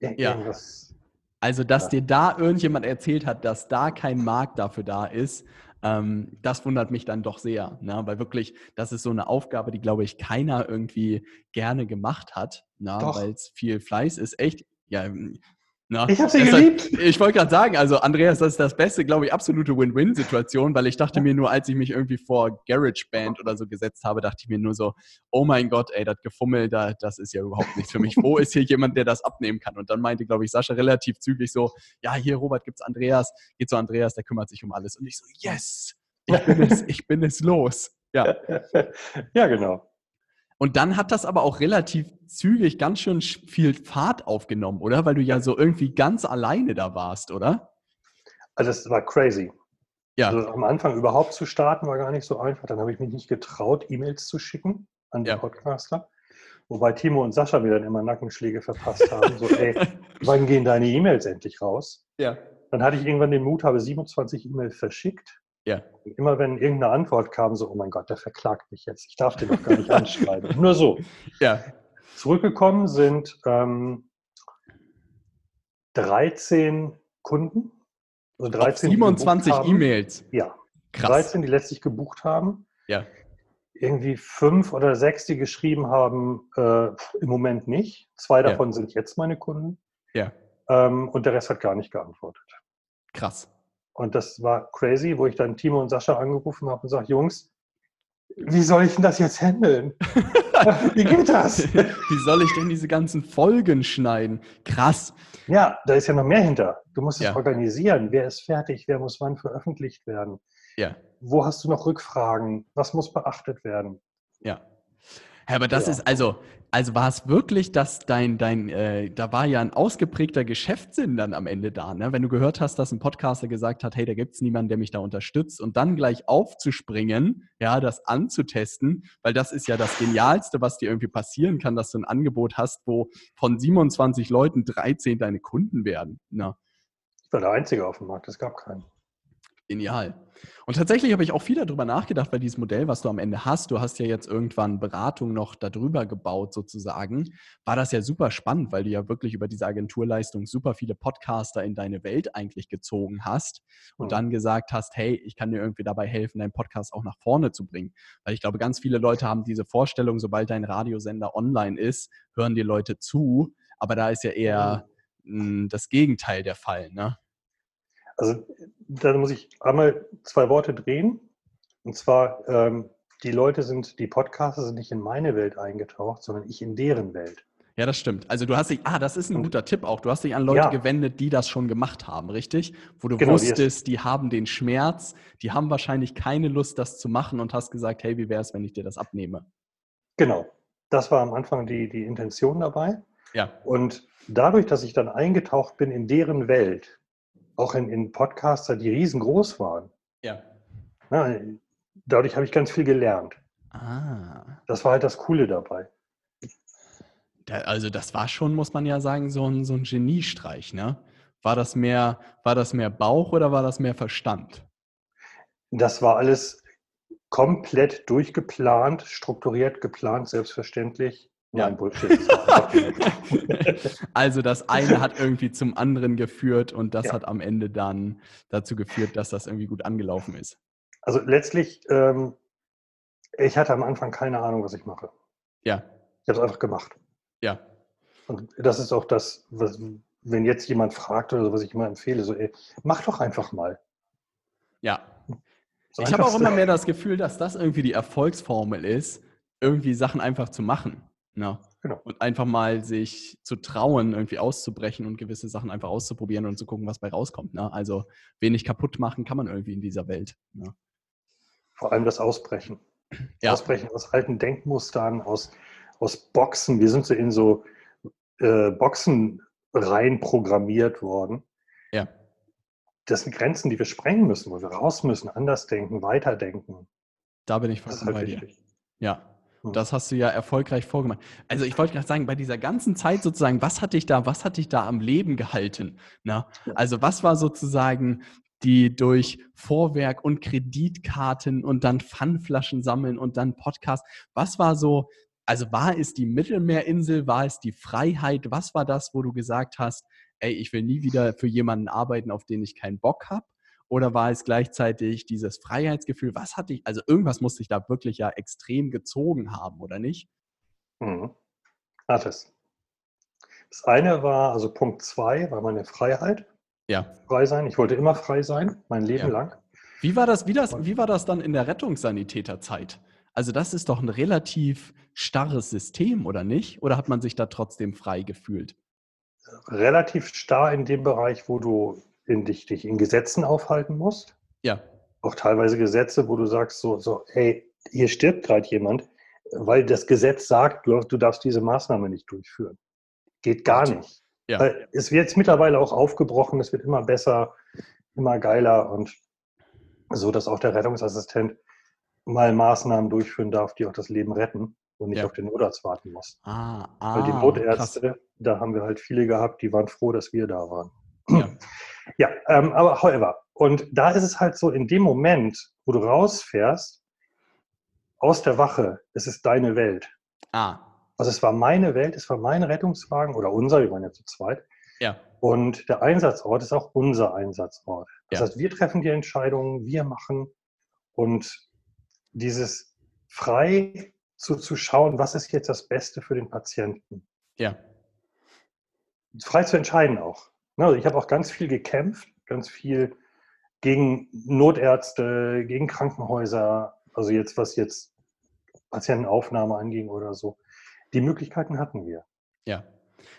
Speaker 2: irgendwas. Ja. Also, dass ja. dir da irgendjemand erzählt hat, dass da kein Markt dafür da ist, ähm, das wundert mich dann doch sehr, ne? weil wirklich, das ist so eine Aufgabe, die, glaube ich, keiner irgendwie gerne gemacht hat, ne? weil es viel Fleiß ist. Echt, ja,
Speaker 1: na, ich habe sie geliebt.
Speaker 2: Ich wollte gerade sagen, also Andreas, das ist das Beste, glaube ich, absolute Win-Win-Situation, weil ich dachte mir nur, als ich mich irgendwie vor GarageBand oder so gesetzt habe, dachte ich mir nur so, oh mein Gott, ey, das Gefummel, da, das ist ja überhaupt nichts für mich. Wo ist hier jemand, der das abnehmen kann? Und dann meinte, glaube ich, Sascha relativ zügig so, ja, hier, Robert, gibt's Andreas, geht zu Andreas, der kümmert sich um alles. Und ich so, yes, ich bin es, ich bin es los. Ja.
Speaker 1: ja, genau.
Speaker 2: Und dann hat das aber auch relativ zügig ganz schön viel Fahrt aufgenommen, oder? Weil du ja so irgendwie ganz alleine da warst, oder?
Speaker 1: Also das war crazy. Ja. Also am Anfang überhaupt zu starten war gar nicht so einfach. Dann habe ich mich nicht getraut, E-Mails zu schicken an die ja. Podcaster. Wobei Timo und Sascha mir dann immer Nackenschläge verpasst haben. So, ey, wann gehen deine E-Mails endlich raus?
Speaker 2: Ja.
Speaker 1: Dann hatte ich irgendwann den Mut, habe 27 E-Mails verschickt.
Speaker 2: Ja.
Speaker 1: Immer wenn irgendeine Antwort kam, so, oh mein Gott, der verklagt mich jetzt. Ich darf den doch gar nicht anschreiben. Nur so.
Speaker 2: Ja.
Speaker 1: Zurückgekommen sind ähm, 13 Kunden.
Speaker 2: Also 13, 27 E-Mails.
Speaker 1: Ja.
Speaker 2: Krass.
Speaker 1: 13, die letztlich gebucht haben.
Speaker 2: Ja.
Speaker 1: Irgendwie fünf oder sechs, die geschrieben haben, äh, im Moment nicht. Zwei davon ja. sind jetzt meine Kunden.
Speaker 2: Ja.
Speaker 1: Ähm, und der Rest hat gar nicht geantwortet.
Speaker 2: Krass.
Speaker 1: Und das war crazy, wo ich dann Timo und Sascha angerufen habe und sage, Jungs, wie soll ich denn das jetzt handeln? wie geht das?
Speaker 2: wie soll ich denn diese ganzen Folgen schneiden? Krass.
Speaker 1: Ja, da ist ja noch mehr hinter. Du musst es ja. organisieren. Wer ist fertig? Wer muss wann veröffentlicht werden?
Speaker 2: Ja.
Speaker 1: Wo hast du noch Rückfragen? Was muss beachtet werden?
Speaker 2: Ja. Aber das ja. ist also, also war es wirklich, dass dein, dein, äh, da war ja ein ausgeprägter Geschäftssinn dann am Ende da, ne? Wenn du gehört hast, dass ein Podcaster gesagt hat, hey, da gibt es niemanden, der mich da unterstützt und dann gleich aufzuspringen, ja, das anzutesten, weil das ist ja das Genialste, was dir irgendwie passieren kann, dass du ein Angebot hast, wo von 27 Leuten 13 deine Kunden werden. Ne?
Speaker 1: Ich war der Einzige auf dem Markt, es gab keinen.
Speaker 2: Genial. Und tatsächlich habe ich auch viel darüber nachgedacht, weil dieses Modell, was du am Ende hast, du hast ja jetzt irgendwann Beratung noch darüber gebaut sozusagen, war das ja super spannend, weil du ja wirklich über diese Agenturleistung super viele Podcaster in deine Welt eigentlich gezogen hast und dann gesagt hast, hey, ich kann dir irgendwie dabei helfen, deinen Podcast auch nach vorne zu bringen. Weil ich glaube, ganz viele Leute haben diese Vorstellung, sobald dein Radiosender online ist, hören dir Leute zu, aber da ist ja eher mh, das Gegenteil der Fall, ne?
Speaker 1: Also da muss ich einmal zwei Worte drehen. Und zwar, ähm, die Leute sind, die Podcaster sind nicht in meine Welt eingetaucht, sondern ich in deren Welt.
Speaker 2: Ja, das stimmt. Also du hast dich, ah, das ist ein guter Tipp auch. Du hast dich an Leute ja. gewendet, die das schon gemacht haben, richtig? Wo du genau, wusstest, die haben den Schmerz, die haben wahrscheinlich keine Lust, das zu machen und hast gesagt, hey, wie wäre es, wenn ich dir das abnehme?
Speaker 1: Genau. Das war am Anfang die, die Intention dabei.
Speaker 2: Ja.
Speaker 1: Und dadurch, dass ich dann eingetaucht bin in deren Welt, auch in, in Podcaster, die riesengroß waren.
Speaker 2: Ja.
Speaker 1: Na, dadurch habe ich ganz viel gelernt.
Speaker 2: Ah.
Speaker 1: Das war halt das Coole dabei.
Speaker 2: Da, also das war schon, muss man ja sagen, so ein, so ein Geniestreich, ne? War das, mehr, war das mehr Bauch oder war das mehr Verstand?
Speaker 1: Das war alles komplett durchgeplant, strukturiert, geplant, selbstverständlich.
Speaker 2: Ja, ein Bullshit. also das eine hat irgendwie zum anderen geführt und das ja. hat am Ende dann dazu geführt, dass das irgendwie gut angelaufen ist.
Speaker 1: Also letztlich, ähm, ich hatte am Anfang keine Ahnung, was ich mache.
Speaker 2: Ja.
Speaker 1: Ich habe es einfach gemacht.
Speaker 2: Ja.
Speaker 1: Und das ist auch das, was, wenn jetzt jemand fragt oder so, was ich immer empfehle, so, ey, mach doch einfach mal.
Speaker 2: Ja. So ich habe auch immer mehr das Gefühl, dass das irgendwie die Erfolgsformel ist, irgendwie Sachen einfach zu machen. Ja. Genau. Und einfach mal sich zu trauen, irgendwie auszubrechen und gewisse Sachen einfach auszuprobieren und zu gucken, was bei rauskommt. Ne? Also wenig kaputt machen kann man irgendwie in dieser Welt. Ne?
Speaker 1: Vor allem das Ausbrechen. Ja. Ausbrechen aus alten Denkmustern, aus, aus Boxen. Wir sind so in so äh, Boxen rein programmiert worden.
Speaker 2: Ja.
Speaker 1: Das sind Grenzen, die wir sprengen müssen, wo wir raus müssen, anders denken, weiterdenken.
Speaker 2: Da bin ich fast halt bei dir. Ja. Das hast du ja erfolgreich vorgemacht. Also ich wollte gerade sagen, bei dieser ganzen Zeit sozusagen, was hat dich da, was hat dich da am Leben gehalten? Na? Also was war sozusagen die durch Vorwerk und Kreditkarten und dann Pfandflaschen sammeln und dann Podcast. Was war so, also war es die Mittelmeerinsel, war es die Freiheit? Was war das, wo du gesagt hast, ey, ich will nie wieder für jemanden arbeiten, auf den ich keinen Bock habe? Oder war es gleichzeitig dieses Freiheitsgefühl? Was hatte ich, also irgendwas musste ich da wirklich ja extrem gezogen haben, oder nicht?
Speaker 1: Mhm. Hat es. Das eine war, also Punkt zwei war meine Freiheit
Speaker 2: ja.
Speaker 1: frei sein. Ich wollte immer frei sein, mein Leben ja. lang.
Speaker 2: Wie war, das, wie, das, wie war das dann in der Rettungssanitäterzeit? Also das ist doch ein relativ starres System, oder nicht? Oder hat man sich da trotzdem frei gefühlt?
Speaker 1: Relativ starr in dem Bereich, wo du in dich, dich in Gesetzen aufhalten musst.
Speaker 2: Ja.
Speaker 1: Auch teilweise Gesetze, wo du sagst so, so hey, hier stirbt gerade jemand, weil das Gesetz sagt, du, du darfst diese Maßnahme nicht durchführen. Geht gar nicht. Ja. Es wird jetzt mittlerweile auch aufgebrochen, es wird immer besser, immer geiler und so, dass auch der Rettungsassistent mal Maßnahmen durchführen darf, die auch das Leben retten und nicht ja. auf den Notarzt warten muss.
Speaker 2: Ah, ah,
Speaker 1: Weil die Notärzte, krass. da haben wir halt viele gehabt, die waren froh, dass wir da waren. Ja, ja ähm, aber however, und da ist es halt so, in dem Moment, wo du rausfährst, aus der Wache, es ist deine Welt.
Speaker 2: Ah,
Speaker 1: also es war meine Welt, es war mein Rettungswagen oder unser, wir waren ja zu zweit.
Speaker 2: Ja.
Speaker 1: Und der Einsatzort ist auch unser Einsatzort. Das ja. heißt, wir treffen die Entscheidungen, wir machen und dieses frei zu, zu schauen, was ist jetzt das Beste für den Patienten.
Speaker 2: Ja.
Speaker 1: Frei zu entscheiden auch. Ne, also ich habe auch ganz viel gekämpft, ganz viel gegen Notärzte, gegen Krankenhäuser, also jetzt was jetzt Patientenaufnahme anging oder so. Die Möglichkeiten hatten wir.
Speaker 2: Ja.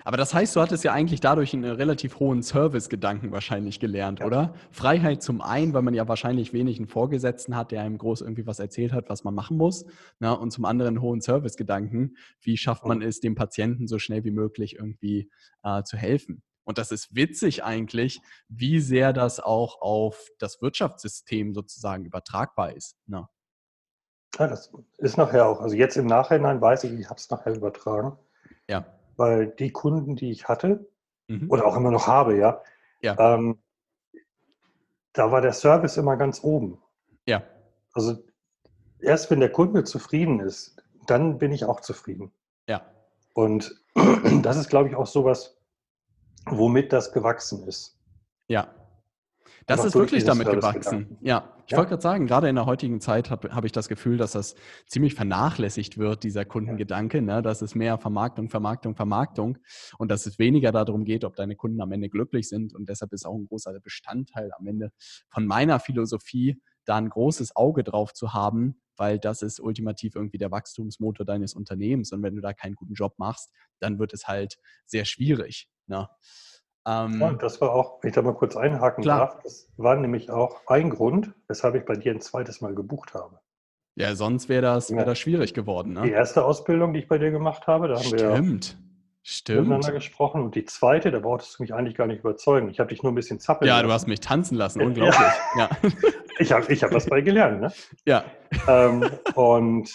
Speaker 2: Aber das heißt, du hattest ja eigentlich dadurch einen relativ hohen Service-Gedanken wahrscheinlich gelernt, ja. oder? Freiheit zum einen, weil man ja wahrscheinlich wenig einen Vorgesetzten hat, der einem groß irgendwie was erzählt hat, was man machen muss. Na, ne? und zum anderen einen hohen Service-Gedanken. Wie schafft man es, dem Patienten so schnell wie möglich irgendwie äh, zu helfen? Und das ist witzig eigentlich, wie sehr das auch auf das Wirtschaftssystem sozusagen übertragbar ist. Ne?
Speaker 1: Ja, das ist nachher auch. Also jetzt im Nachhinein weiß ich, ich habe es nachher übertragen.
Speaker 2: Ja.
Speaker 1: Weil die Kunden, die ich hatte, mhm. oder auch immer noch habe, ja,
Speaker 2: ja.
Speaker 1: Ähm, da war der Service immer ganz oben.
Speaker 2: Ja.
Speaker 1: Also erst wenn der Kunde zufrieden ist, dann bin ich auch zufrieden.
Speaker 2: Ja.
Speaker 1: Und das ist, glaube ich, auch sowas, womit das gewachsen ist.
Speaker 2: Ja. Das ist wirklich damit gewachsen. Ja, ich ja. wollte gerade sagen, gerade in der heutigen Zeit habe hab ich das Gefühl, dass das ziemlich vernachlässigt wird, dieser Kundengedanke, ne? dass es mehr Vermarktung, Vermarktung, Vermarktung und dass es weniger darum geht, ob deine Kunden am Ende glücklich sind. Und deshalb ist auch ein großer Bestandteil am Ende von meiner Philosophie, da ein großes Auge drauf zu haben, weil das ist ultimativ irgendwie der Wachstumsmotor deines Unternehmens. Und wenn du da keinen guten Job machst, dann wird es halt sehr schwierig. Ne?
Speaker 1: Ähm, ja, das war auch, wenn ich da mal kurz einhaken klar. darf, das war nämlich auch ein Grund, weshalb ich bei dir ein zweites Mal gebucht habe.
Speaker 2: Ja, sonst wäre das, wär das schwierig geworden. Ne?
Speaker 1: Die erste Ausbildung, die ich bei dir gemacht habe, da haben
Speaker 2: Stimmt. wir Stimmt.
Speaker 1: Miteinander gesprochen. Und die zweite, da brauchtest du mich eigentlich gar nicht überzeugen. Ich habe dich nur ein bisschen zappeln
Speaker 2: Ja, lassen. du hast mich tanzen lassen, unglaublich. Ja.
Speaker 1: ja. ich habe ich hab das bei gelernt. Ne?
Speaker 2: Ja.
Speaker 1: Ähm, und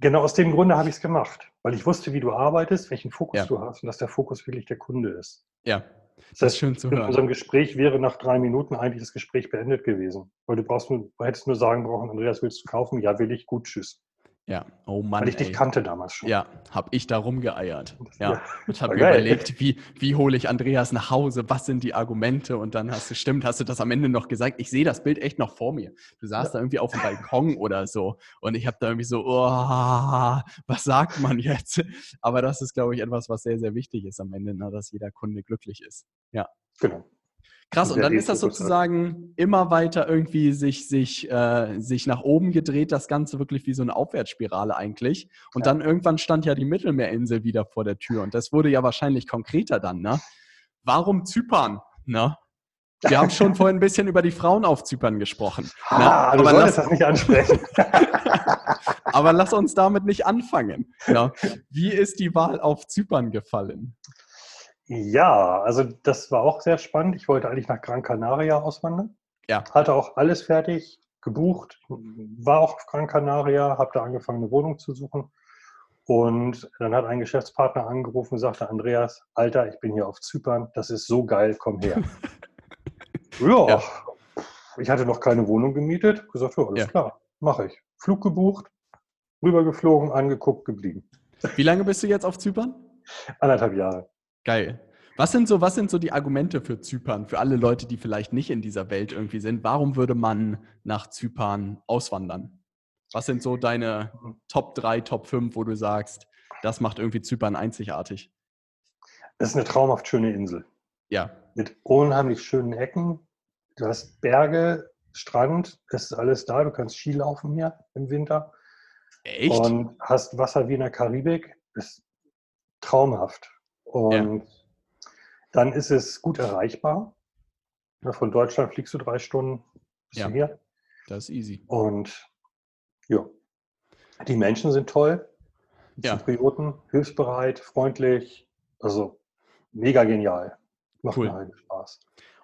Speaker 1: genau aus dem Grunde habe ich es gemacht, weil ich wusste, wie du arbeitest, welchen Fokus ja. du hast und dass der Fokus wirklich der Kunde ist.
Speaker 2: Ja. Das, das ist schön zu hören. In
Speaker 1: unserem Gespräch wäre nach drei Minuten eigentlich das Gespräch beendet gewesen. Weil du brauchst nur, du hättest nur sagen brauchen, Andreas, willst du kaufen? Ja, will ich. Gut, tschüss.
Speaker 2: Ja, oh Mann.
Speaker 1: Weil ich ey. dich kannte damals schon.
Speaker 2: Ja, habe ich da rumgeeiert. Ja, ja. und habe mir überlegt, wie, wie hole ich Andreas nach Hause? Was sind die Argumente? Und dann hast du, stimmt, hast du das am Ende noch gesagt. Ich sehe das Bild echt noch vor mir. Du saßt ja. da irgendwie auf dem Balkon oder so. Und ich habe da irgendwie so, oh, was sagt man jetzt? Aber das ist, glaube ich, etwas, was sehr, sehr wichtig ist am Ende, ne, dass jeder Kunde glücklich ist. Ja.
Speaker 1: Genau.
Speaker 2: Krass, und dann ist das sozusagen immer weiter irgendwie sich, sich, äh, sich nach oben gedreht, das Ganze wirklich wie so eine Aufwärtsspirale eigentlich. Und ja. dann irgendwann stand ja die Mittelmeerinsel wieder vor der Tür und das wurde ja wahrscheinlich konkreter dann, ne? Warum Zypern, ne? Wir haben schon vorhin ein bisschen über die Frauen auf Zypern gesprochen.
Speaker 1: Na, aber du solltest lass, das nicht ansprechen.
Speaker 2: aber lass uns damit nicht anfangen. Ja. Wie ist die Wahl auf Zypern gefallen?
Speaker 1: Ja, also das war auch sehr spannend. Ich wollte eigentlich nach Gran Canaria auswandern. Ja. Hatte auch alles fertig, gebucht, war auch auf Gran Canaria, habe da angefangen, eine Wohnung zu suchen. Und dann hat ein Geschäftspartner angerufen und sagte, Andreas, Alter, ich bin hier auf Zypern, das ist so geil, komm her. Ja, ja, ich hatte noch keine Wohnung gemietet. Gesagt, ja, alles ja. klar, mache ich. Flug gebucht, rübergeflogen, angeguckt, geblieben.
Speaker 2: Wie lange bist du jetzt auf Zypern?
Speaker 1: Anderthalb Jahre.
Speaker 2: Geil. Was sind so, was sind so die Argumente für Zypern, für alle Leute, die vielleicht nicht in dieser Welt irgendwie sind? Warum würde man nach Zypern auswandern? Was sind so deine Top 3, Top 5, wo du sagst, das macht irgendwie Zypern einzigartig?
Speaker 1: Es ist eine traumhaft schöne Insel.
Speaker 2: Ja.
Speaker 1: Mit unheimlich schönen Ecken. Du hast Berge, Strand, es ist alles da. Du kannst Ski laufen hier im Winter.
Speaker 2: Echt?
Speaker 1: Und hast Wasser wie in der Karibik. Ist traumhaft. Und ja. dann ist es gut erreichbar. Von Deutschland fliegst du drei Stunden
Speaker 2: bis ja. hier. Das ist easy.
Speaker 1: Und ja, die Menschen sind toll. Die ja. Zyprioten, hilfsbereit, freundlich. Also mega genial. Macht cool. mir halt Spaß.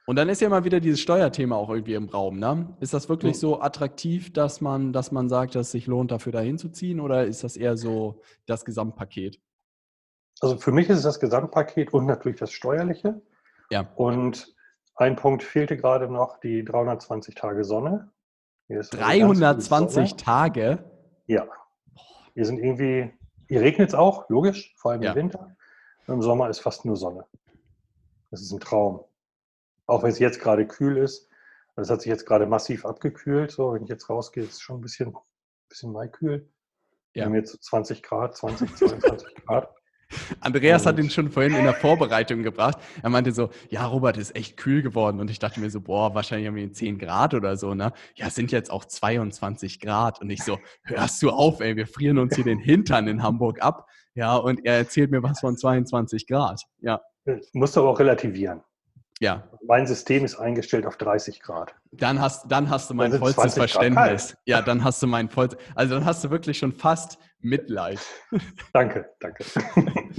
Speaker 2: Und dann ist ja mal wieder dieses Steuerthema auch irgendwie im Raum. Ne? Ist das wirklich so attraktiv, dass man, dass man sagt, dass es sich lohnt, dafür dahin zu ziehen? Oder ist das eher so das Gesamtpaket?
Speaker 1: Also für mich ist es das Gesamtpaket und natürlich das Steuerliche.
Speaker 2: Ja.
Speaker 1: Und ein Punkt fehlte gerade noch, die 320 Tage Sonne.
Speaker 2: 320 Tage?
Speaker 1: Ja. Wir sind irgendwie, hier regnet es auch, logisch, vor allem ja. im Winter. Im Sommer ist fast nur Sonne. Das ist ein Traum. Auch wenn es jetzt gerade kühl ist. Es hat sich jetzt gerade massiv abgekühlt. So, wenn ich jetzt rausgehe, ist es schon ein bisschen, bisschen maikühl. Ja. Wir haben jetzt so 20 Grad, 20, 22 Grad.
Speaker 2: Andreas hat ihn schon vorhin in der Vorbereitung gebracht. Er meinte so, ja, Robert ist echt kühl geworden. Und ich dachte mir so, boah, wahrscheinlich haben wir 10 Grad oder so, ne? Ja, es sind jetzt auch 22 Grad. Und ich so, hörst du auf, ey, wir frieren uns hier den Hintern in Hamburg ab. Ja, und er erzählt mir was von 22 Grad. Ja.
Speaker 1: Musst du aber auch relativieren.
Speaker 2: Ja.
Speaker 1: Mein System ist eingestellt auf 30 Grad.
Speaker 2: Dann hast, dann hast du mein vollstes Verständnis. Ja, dann hast du mein vollstes, also dann hast du wirklich schon fast Mitleid.
Speaker 1: Danke, danke.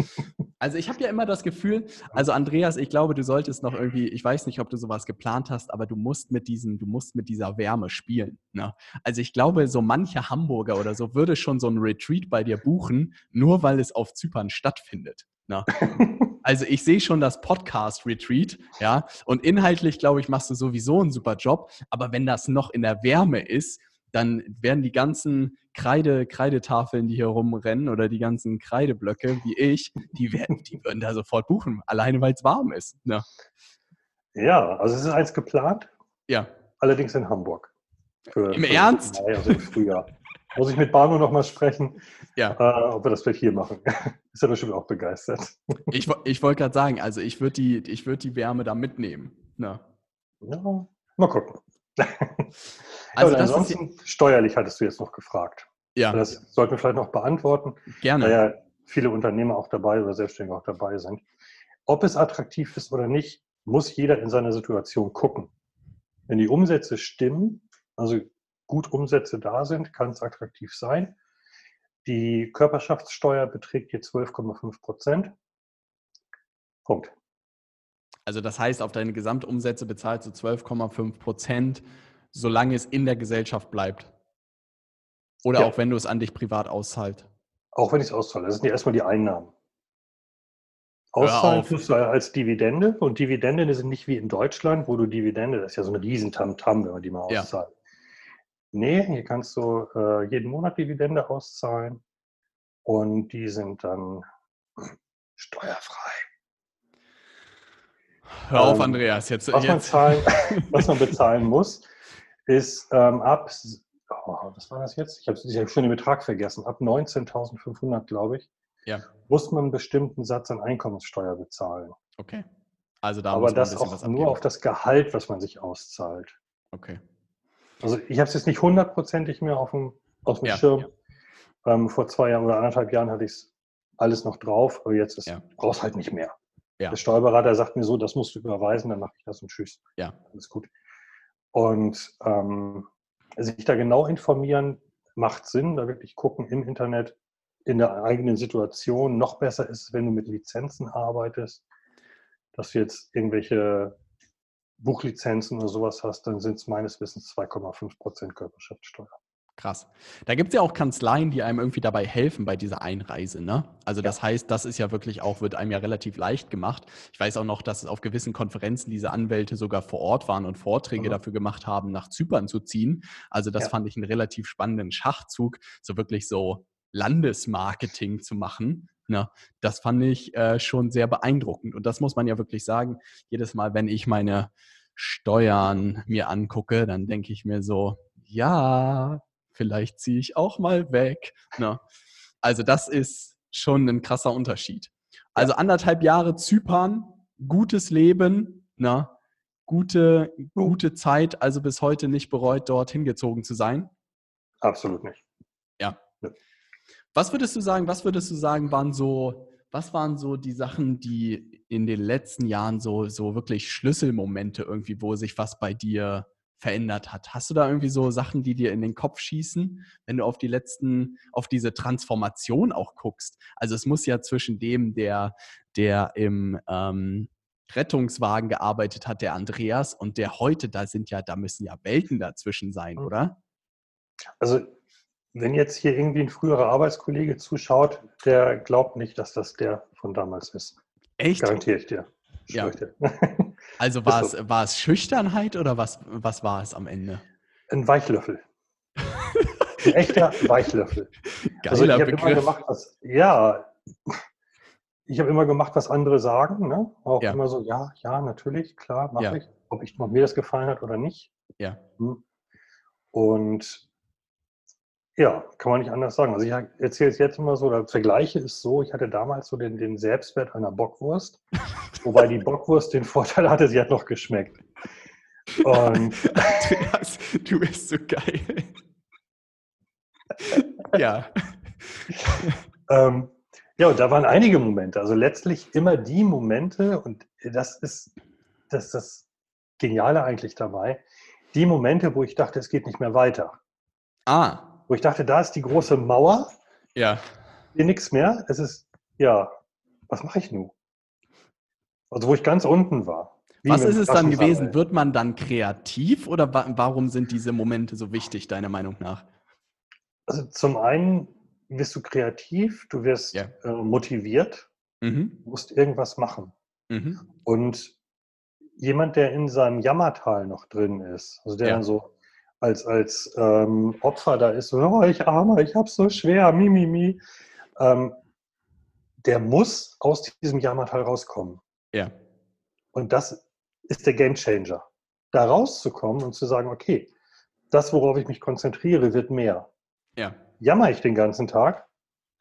Speaker 2: Also ich habe ja immer das Gefühl, also Andreas, ich glaube, du solltest noch irgendwie, ich weiß nicht, ob du sowas geplant hast, aber du musst mit diesem, du musst mit dieser Wärme spielen. Ne? Also ich glaube, so mancher Hamburger oder so würde schon so ein Retreat bei dir buchen, nur weil es auf Zypern stattfindet. Ne? Also ich sehe schon das Podcast-Retreat, ja, und inhaltlich, glaube ich, machst du sowieso einen super Job, aber wenn das noch in der Wärme ist, dann werden die ganzen Kreide, Kreidetafeln, die hier rumrennen oder die ganzen Kreideblöcke wie ich, die, werden, die würden da sofort buchen, alleine weil es warm ist. Ne?
Speaker 1: Ja, also es ist eins geplant.
Speaker 2: Ja.
Speaker 1: Allerdings in Hamburg.
Speaker 2: Für, Im für Ernst?
Speaker 1: Mai, also im Frühjahr. Muss ich mit Barno noch mal sprechen,
Speaker 2: ja.
Speaker 1: äh, ob wir das vielleicht hier machen. Ist er bestimmt auch begeistert.
Speaker 2: Ich, ich wollte gerade sagen, also ich würde die, würd die Wärme da mitnehmen. Ne?
Speaker 1: Ja, mal gucken. Also ansonsten steuerlich hattest du jetzt noch gefragt.
Speaker 2: Ja.
Speaker 1: Das sollten wir vielleicht noch beantworten.
Speaker 2: Gerne.
Speaker 1: Weil ja viele Unternehmer auch dabei oder Selbstständige auch dabei sind. Ob es attraktiv ist oder nicht, muss jeder in seiner Situation gucken. Wenn die Umsätze stimmen, also gut Umsätze da sind, kann es attraktiv sein. Die Körperschaftssteuer beträgt hier 12,5 Prozent. Punkt.
Speaker 2: Also das heißt, auf deine Gesamtumsätze bezahlst du 12,5 Prozent solange es in der Gesellschaft bleibt. Oder ja. auch wenn du es an dich privat auszahlst.
Speaker 1: Auch wenn ich es auszahle. Das sind ja erstmal die Einnahmen. Auszahlen tust du als Dividende und Dividende sind nicht wie in Deutschland, wo du Dividende, das ist ja so ein Riesentamtam, wenn man die mal auszahlt. Ja. Nee, hier kannst du äh, jeden Monat Dividende auszahlen und die sind dann steuerfrei.
Speaker 2: Hör auf, ähm, Andreas. Jetzt,
Speaker 1: was,
Speaker 2: jetzt.
Speaker 1: Man zahlen, was man bezahlen muss, ist ähm, ab, oh, was war das jetzt? Ich habe hab schon den Betrag vergessen, ab 19.500, glaube ich,
Speaker 2: ja.
Speaker 1: muss man einen bestimmten Satz an Einkommenssteuer bezahlen.
Speaker 2: Okay. Also da
Speaker 1: Aber muss man das auch nur auf das Gehalt, was man sich auszahlt.
Speaker 2: Okay.
Speaker 1: Also ich habe es jetzt nicht hundertprozentig mehr auf dem, auf dem ja, Schirm. Ja. Ähm, vor zwei Jahren oder anderthalb Jahren hatte ich es alles noch drauf, aber jetzt ist ja. brauchst halt nicht mehr. Ja. Der Steuerberater sagt mir so, das musst du überweisen, dann mache ich das und tschüss.
Speaker 2: Ja.
Speaker 1: Alles gut. Und ähm, sich da genau informieren, macht Sinn, da wirklich gucken im Internet, in der eigenen Situation. Noch besser ist es, wenn du mit Lizenzen arbeitest, dass du jetzt irgendwelche Buchlizenzen oder sowas hast, dann sind es meines Wissens 2,5 Prozent Körperschaftssteuer.
Speaker 2: Krass. Da gibt es ja auch Kanzleien, die einem irgendwie dabei helfen bei dieser Einreise. Ne? Also das ja. heißt, das ist ja wirklich auch, wird einem ja relativ leicht gemacht. Ich weiß auch noch, dass es auf gewissen Konferenzen diese Anwälte sogar vor Ort waren und Vorträge mhm. dafür gemacht haben, nach Zypern zu ziehen. Also das ja. fand ich einen relativ spannenden Schachzug, so wirklich so Landesmarketing zu machen. Ne? Das fand ich äh, schon sehr beeindruckend. Und das muss man ja wirklich sagen. Jedes Mal, wenn ich meine Steuern mir angucke, dann denke ich mir so, ja, vielleicht ziehe ich auch mal weg. Ne? Also das ist schon ein krasser Unterschied. Also anderthalb Jahre Zypern, gutes Leben, ne? gute, gute Zeit, also bis heute nicht bereut, dort hingezogen zu sein.
Speaker 1: Absolut nicht.
Speaker 2: Ja. ja. Was würdest du sagen, was würdest du sagen, waren so, was waren so die Sachen, die in den letzten Jahren so, so wirklich Schlüsselmomente irgendwie, wo sich was bei dir verändert hat. Hast du da irgendwie so Sachen, die dir in den Kopf schießen, wenn du auf die letzten, auf diese Transformation auch guckst? Also es muss ja zwischen dem, der, der im ähm, Rettungswagen gearbeitet hat, der Andreas, und der heute, da sind ja, da müssen ja Welten dazwischen sein, mhm. oder?
Speaker 1: Also wenn jetzt hier irgendwie ein früherer Arbeitskollege zuschaut, der glaubt nicht, dass das der von damals ist.
Speaker 2: Echt?
Speaker 1: Garantiere ich dir.
Speaker 2: Ja. Also war es, war es Schüchternheit oder was, was war es am Ende?
Speaker 1: Ein Weichlöffel. Ein echter Weichlöffel.
Speaker 2: Geiler also ich
Speaker 1: habe immer gemacht, was, ja, ich habe immer gemacht, was andere sagen. Ne? Auch ja. immer so, ja, ja, natürlich, klar, mache ja. ich. Ob, ich. ob mir das gefallen hat oder nicht.
Speaker 2: Ja.
Speaker 1: Hm. Und ja, kann man nicht anders sagen. Also ich erzähle es jetzt immer so, der Vergleiche ist so, ich hatte damals so den, den Selbstwert einer Bockwurst, wobei die Bockwurst den Vorteil hatte, sie hat noch geschmeckt.
Speaker 2: Und Andreas, du bist so geil. ja.
Speaker 1: ähm, ja, und da waren einige Momente. Also letztlich immer die Momente, und das ist das, das Geniale eigentlich dabei, die Momente, wo ich dachte, es geht nicht mehr weiter.
Speaker 2: Ah
Speaker 1: wo ich dachte, da ist die große Mauer.
Speaker 2: Ja.
Speaker 1: Hier nichts mehr. Es ist, ja, was mache ich nun? Also wo ich ganz unten war.
Speaker 2: Was ist es dann gewesen? Wird man dann kreativ oder wa warum sind diese Momente so wichtig, deiner Meinung nach?
Speaker 1: Also zum einen wirst du kreativ, du wirst ja. äh, motiviert, mhm. musst irgendwas machen. Mhm. Und jemand, der in seinem Jammertal noch drin ist, also der ja. dann so als, als ähm, Opfer da ist, so, oh, ich armer, ich hab's so schwer, mi, mi, mi. Ähm, der muss aus diesem Jammertal rauskommen.
Speaker 2: Ja.
Speaker 1: Und das ist der Game Changer. Da rauszukommen und zu sagen, okay, das, worauf ich mich konzentriere, wird mehr.
Speaker 2: Ja.
Speaker 1: Jammer ich den ganzen Tag,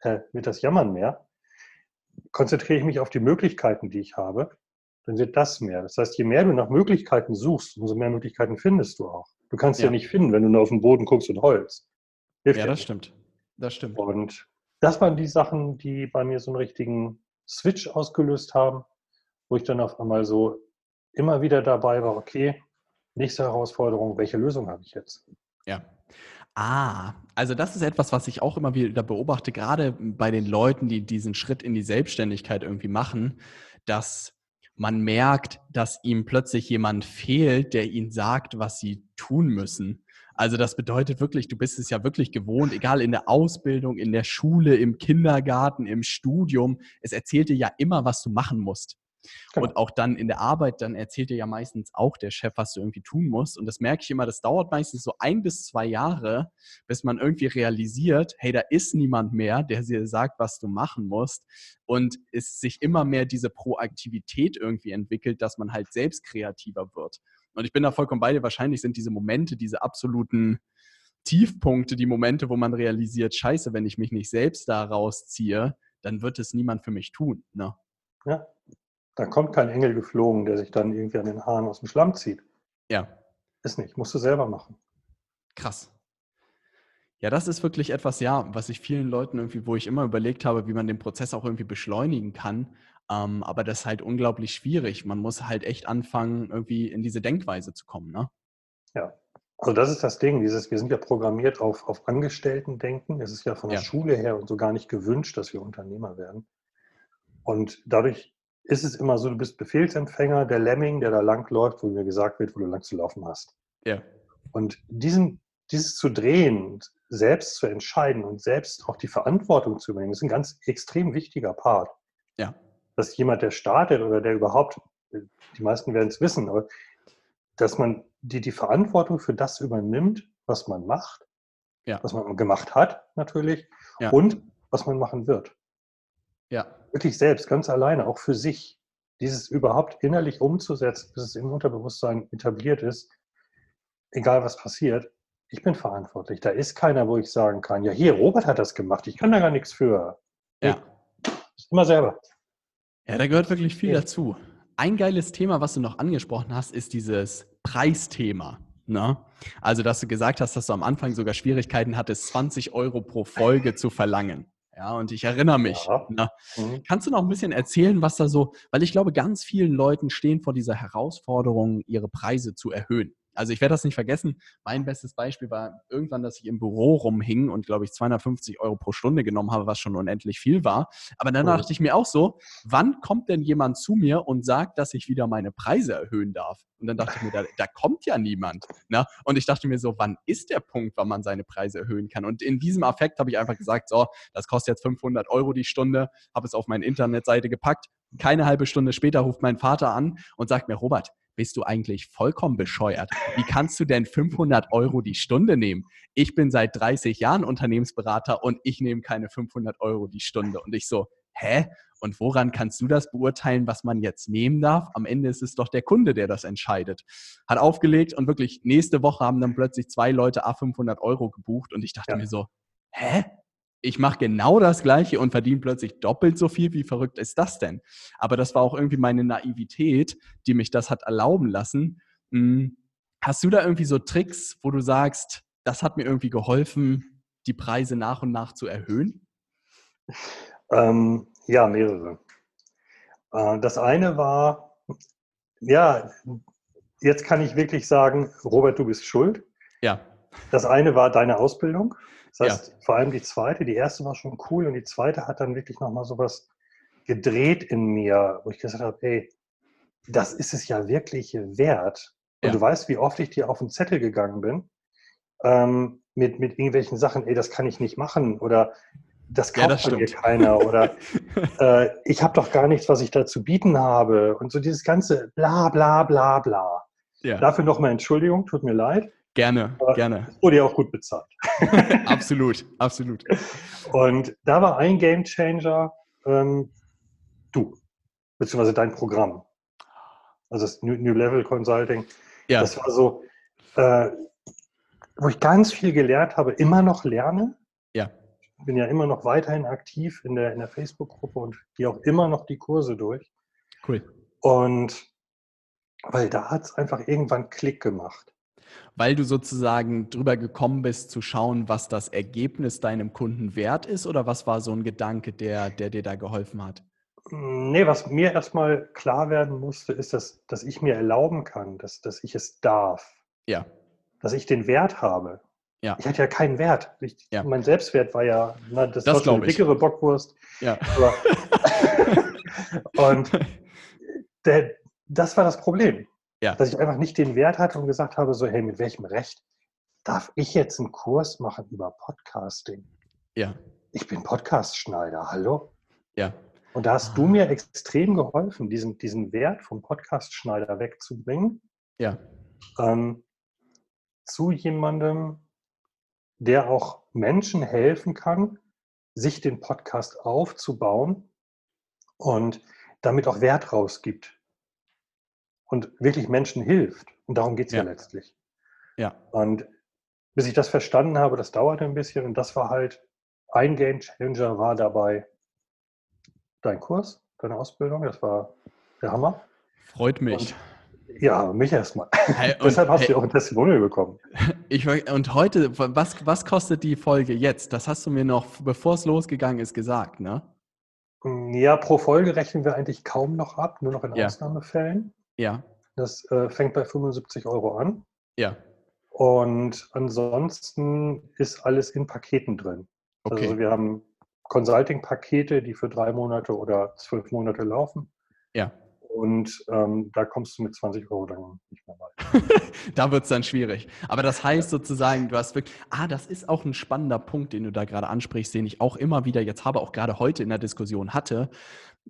Speaker 1: äh, wird das Jammern mehr. Konzentriere ich mich auf die Möglichkeiten, die ich habe, dann wird das mehr. Das heißt, je mehr du nach Möglichkeiten suchst, umso mehr Möglichkeiten findest du auch. Du kannst ja, ja nicht finden, wenn du nur auf den Boden guckst und Holz.
Speaker 2: Hilft ja, das nicht. stimmt. Das stimmt.
Speaker 1: Und das waren die Sachen, die bei mir so einen richtigen Switch ausgelöst haben, wo ich dann auf einmal so immer wieder dabei war, okay, nächste Herausforderung, welche Lösung habe ich jetzt?
Speaker 2: Ja. Ah, also das ist etwas, was ich auch immer wieder beobachte, gerade bei den Leuten, die diesen Schritt in die Selbstständigkeit irgendwie machen, dass man merkt, dass ihm plötzlich jemand fehlt, der ihnen sagt, was sie tun müssen. Also das bedeutet wirklich, du bist es ja wirklich gewohnt, egal in der Ausbildung, in der Schule, im Kindergarten, im Studium. Es erzählt dir ja immer, was du machen musst. Genau. Und auch dann in der Arbeit, dann erzählt dir ja meistens auch der Chef, was du irgendwie tun musst. Und das merke ich immer, das dauert meistens so ein bis zwei Jahre, bis man irgendwie realisiert, hey, da ist niemand mehr, der dir sagt, was du machen musst. Und es sich immer mehr diese Proaktivität irgendwie entwickelt, dass man halt selbst kreativer wird. Und ich bin da vollkommen bei dir. Wahrscheinlich sind diese Momente, diese absoluten Tiefpunkte, die Momente, wo man realisiert, scheiße, wenn ich mich nicht selbst da rausziehe, dann wird es niemand für mich tun. Ne?
Speaker 1: Ja, da kommt kein Engel geflogen, der sich dann irgendwie an den Haaren aus dem Schlamm zieht.
Speaker 2: Ja.
Speaker 1: Ist nicht, musst du selber machen.
Speaker 2: Krass. Ja, das ist wirklich etwas, ja, was ich vielen Leuten irgendwie, wo ich immer überlegt habe, wie man den Prozess auch irgendwie beschleunigen kann. Ähm, aber das ist halt unglaublich schwierig. Man muss halt echt anfangen, irgendwie in diese Denkweise zu kommen. Ne?
Speaker 1: Ja, also das ist das Ding, dieses, wir sind ja programmiert auf, auf Angestellten-Denken. Es ist ja von der ja. Schule her und so gar nicht gewünscht, dass wir Unternehmer werden. Und dadurch ist es immer so, du bist Befehlsempfänger, der Lemming, der da langläuft, wo mir gesagt wird, wo du lang zu laufen hast.
Speaker 2: Ja.
Speaker 1: Und diesen, dieses zu drehen, selbst zu entscheiden und selbst auch die Verantwortung zu übernehmen, ist ein ganz extrem wichtiger Part.
Speaker 2: Ja.
Speaker 1: Dass jemand, der startet oder der überhaupt, die meisten werden es wissen, aber dass man die, die Verantwortung für das übernimmt, was man macht,
Speaker 2: ja.
Speaker 1: was man gemacht hat natürlich
Speaker 2: ja.
Speaker 1: und was man machen wird.
Speaker 2: Ja.
Speaker 1: Wirklich selbst, ganz alleine, auch für sich. Dieses überhaupt innerlich umzusetzen, bis es im Unterbewusstsein etabliert ist, egal was passiert, ich bin verantwortlich. Da ist keiner, wo ich sagen kann, ja, hier, Robert hat das gemacht, ich kann da gar nichts für.
Speaker 2: Ja.
Speaker 1: Ist immer selber.
Speaker 2: Ja, da gehört wirklich viel ja. dazu. Ein geiles Thema, was du noch angesprochen hast, ist dieses Preisthema. Ne? Also, dass du gesagt hast, dass du am Anfang sogar Schwierigkeiten hattest, 20 Euro pro Folge zu verlangen. Ja, und ich erinnere mich. Ja. Ne? Mhm. Kannst du noch ein bisschen erzählen, was da so, weil ich glaube, ganz vielen Leuten stehen vor dieser Herausforderung, ihre Preise zu erhöhen. Also ich werde das nicht vergessen. Mein bestes Beispiel war irgendwann, dass ich im Büro rumhing und, glaube ich, 250 Euro pro Stunde genommen habe, was schon unendlich viel war. Aber dann oh. dachte ich mir auch so, wann kommt denn jemand zu mir und sagt, dass ich wieder meine Preise erhöhen darf? Und dann dachte ich mir, da, da kommt ja niemand. Ne? Und ich dachte mir so, wann ist der Punkt, wann man seine Preise erhöhen kann? Und in diesem Affekt habe ich einfach gesagt, so, das kostet jetzt 500 Euro die Stunde, habe es auf meine Internetseite gepackt. Keine halbe Stunde später ruft mein Vater an und sagt mir, Robert, bist du eigentlich vollkommen bescheuert. Wie kannst du denn 500 Euro die Stunde nehmen? Ich bin seit 30 Jahren Unternehmensberater und ich nehme keine 500 Euro die Stunde. Und ich so, hä? Und woran kannst du das beurteilen, was man jetzt nehmen darf? Am Ende ist es doch der Kunde, der das entscheidet. Hat aufgelegt und wirklich nächste Woche haben dann plötzlich zwei Leute A500 Euro gebucht und ich dachte ja. mir so, hä? Ich mache genau das Gleiche und verdiene plötzlich doppelt so viel. Wie verrückt ist das denn? Aber das war auch irgendwie meine Naivität, die mich das hat erlauben lassen. Hm, hast du da irgendwie so Tricks, wo du sagst, das hat mir irgendwie geholfen, die Preise nach und nach zu erhöhen?
Speaker 1: Ähm, ja, mehrere. Äh, das eine war, ja, jetzt kann ich wirklich sagen, Robert, du bist schuld.
Speaker 2: Ja.
Speaker 1: Das eine war deine Ausbildung. Das heißt, ja. vor allem die zweite, die erste war schon cool und die zweite hat dann wirklich nochmal sowas gedreht in mir, wo ich gesagt habe, ey, das ist es ja wirklich wert. Und ja. du weißt, wie oft ich dir auf den Zettel gegangen bin, ähm, mit, mit irgendwelchen Sachen, ey, das kann ich nicht machen oder das kauft ja, das von dir keiner oder äh, ich habe doch gar nichts, was ich da zu bieten habe und so dieses ganze bla bla bla bla. Ja. Dafür nochmal Entschuldigung, tut mir leid.
Speaker 2: Gerne, Aber gerne.
Speaker 1: Wurde ja auch gut bezahlt.
Speaker 2: absolut, absolut.
Speaker 1: Und da war ein Game Changer ähm, du, beziehungsweise dein Programm. Also das New, New Level Consulting. Ja. Das war so, äh, wo ich ganz viel gelernt habe, immer noch lerne.
Speaker 2: Ja.
Speaker 1: Ich bin ja immer noch weiterhin aktiv in der, in der Facebook-Gruppe und gehe auch immer noch die Kurse durch.
Speaker 2: Cool.
Speaker 1: Und weil da hat es einfach irgendwann Klick gemacht
Speaker 2: weil du sozusagen drüber gekommen bist zu schauen, was das Ergebnis deinem Kunden wert ist? Oder was war so ein Gedanke, der, der dir da geholfen hat?
Speaker 1: Nee, was mir erstmal klar werden musste, ist, dass, dass ich mir erlauben kann, dass, dass ich es darf.
Speaker 2: Ja.
Speaker 1: Dass ich den Wert habe.
Speaker 2: Ja.
Speaker 1: Ich hatte ja keinen Wert. Ich,
Speaker 2: ja.
Speaker 1: Mein Selbstwert war ja, na, das,
Speaker 2: das
Speaker 1: war schon eine dickere Bockwurst.
Speaker 2: Ja.
Speaker 1: und der, das war das Problem.
Speaker 2: Ja.
Speaker 1: Dass ich einfach nicht den Wert hatte und gesagt habe, so, hey, mit welchem Recht darf ich jetzt einen Kurs machen über Podcasting?
Speaker 2: Ja.
Speaker 1: Ich bin Podcast-Schneider, hallo?
Speaker 2: Ja.
Speaker 1: Und da hast ah. du mir extrem geholfen, diesen, diesen Wert vom Podcast-Schneider wegzubringen.
Speaker 2: Ja.
Speaker 1: Ähm, zu jemandem, der auch Menschen helfen kann, sich den Podcast aufzubauen und damit auch Wert rausgibt und wirklich Menschen hilft. Und darum geht es ja. ja letztlich.
Speaker 2: Ja.
Speaker 1: Und bis ich das verstanden habe, das dauerte ein bisschen und das war halt ein Game Changer war dabei dein Kurs, deine Ausbildung, das war der Hammer.
Speaker 2: Freut mich.
Speaker 1: Und, ja, mich erstmal. Hey, Deshalb hast hey, du auch ein Testimonial bekommen.
Speaker 2: Ich, und heute, was, was kostet die Folge jetzt? Das hast du mir noch, bevor es losgegangen ist, gesagt, ne?
Speaker 1: Ja, pro Folge rechnen wir eigentlich kaum noch ab, nur noch in ja. Ausnahmefällen.
Speaker 2: Ja.
Speaker 1: Das äh, fängt bei 75 Euro an.
Speaker 2: Ja.
Speaker 1: Und ansonsten ist alles in Paketen drin. Okay. Also wir haben Consulting-Pakete, die für drei Monate oder zwölf Monate laufen.
Speaker 2: Ja.
Speaker 1: Und ähm, da kommst du mit 20 Euro dann nicht mehr
Speaker 2: weiter. da wird es dann schwierig. Aber das heißt sozusagen, du hast wirklich, ah, das ist auch ein spannender Punkt, den du da gerade ansprichst, den ich auch immer wieder jetzt habe, auch gerade heute in der Diskussion hatte,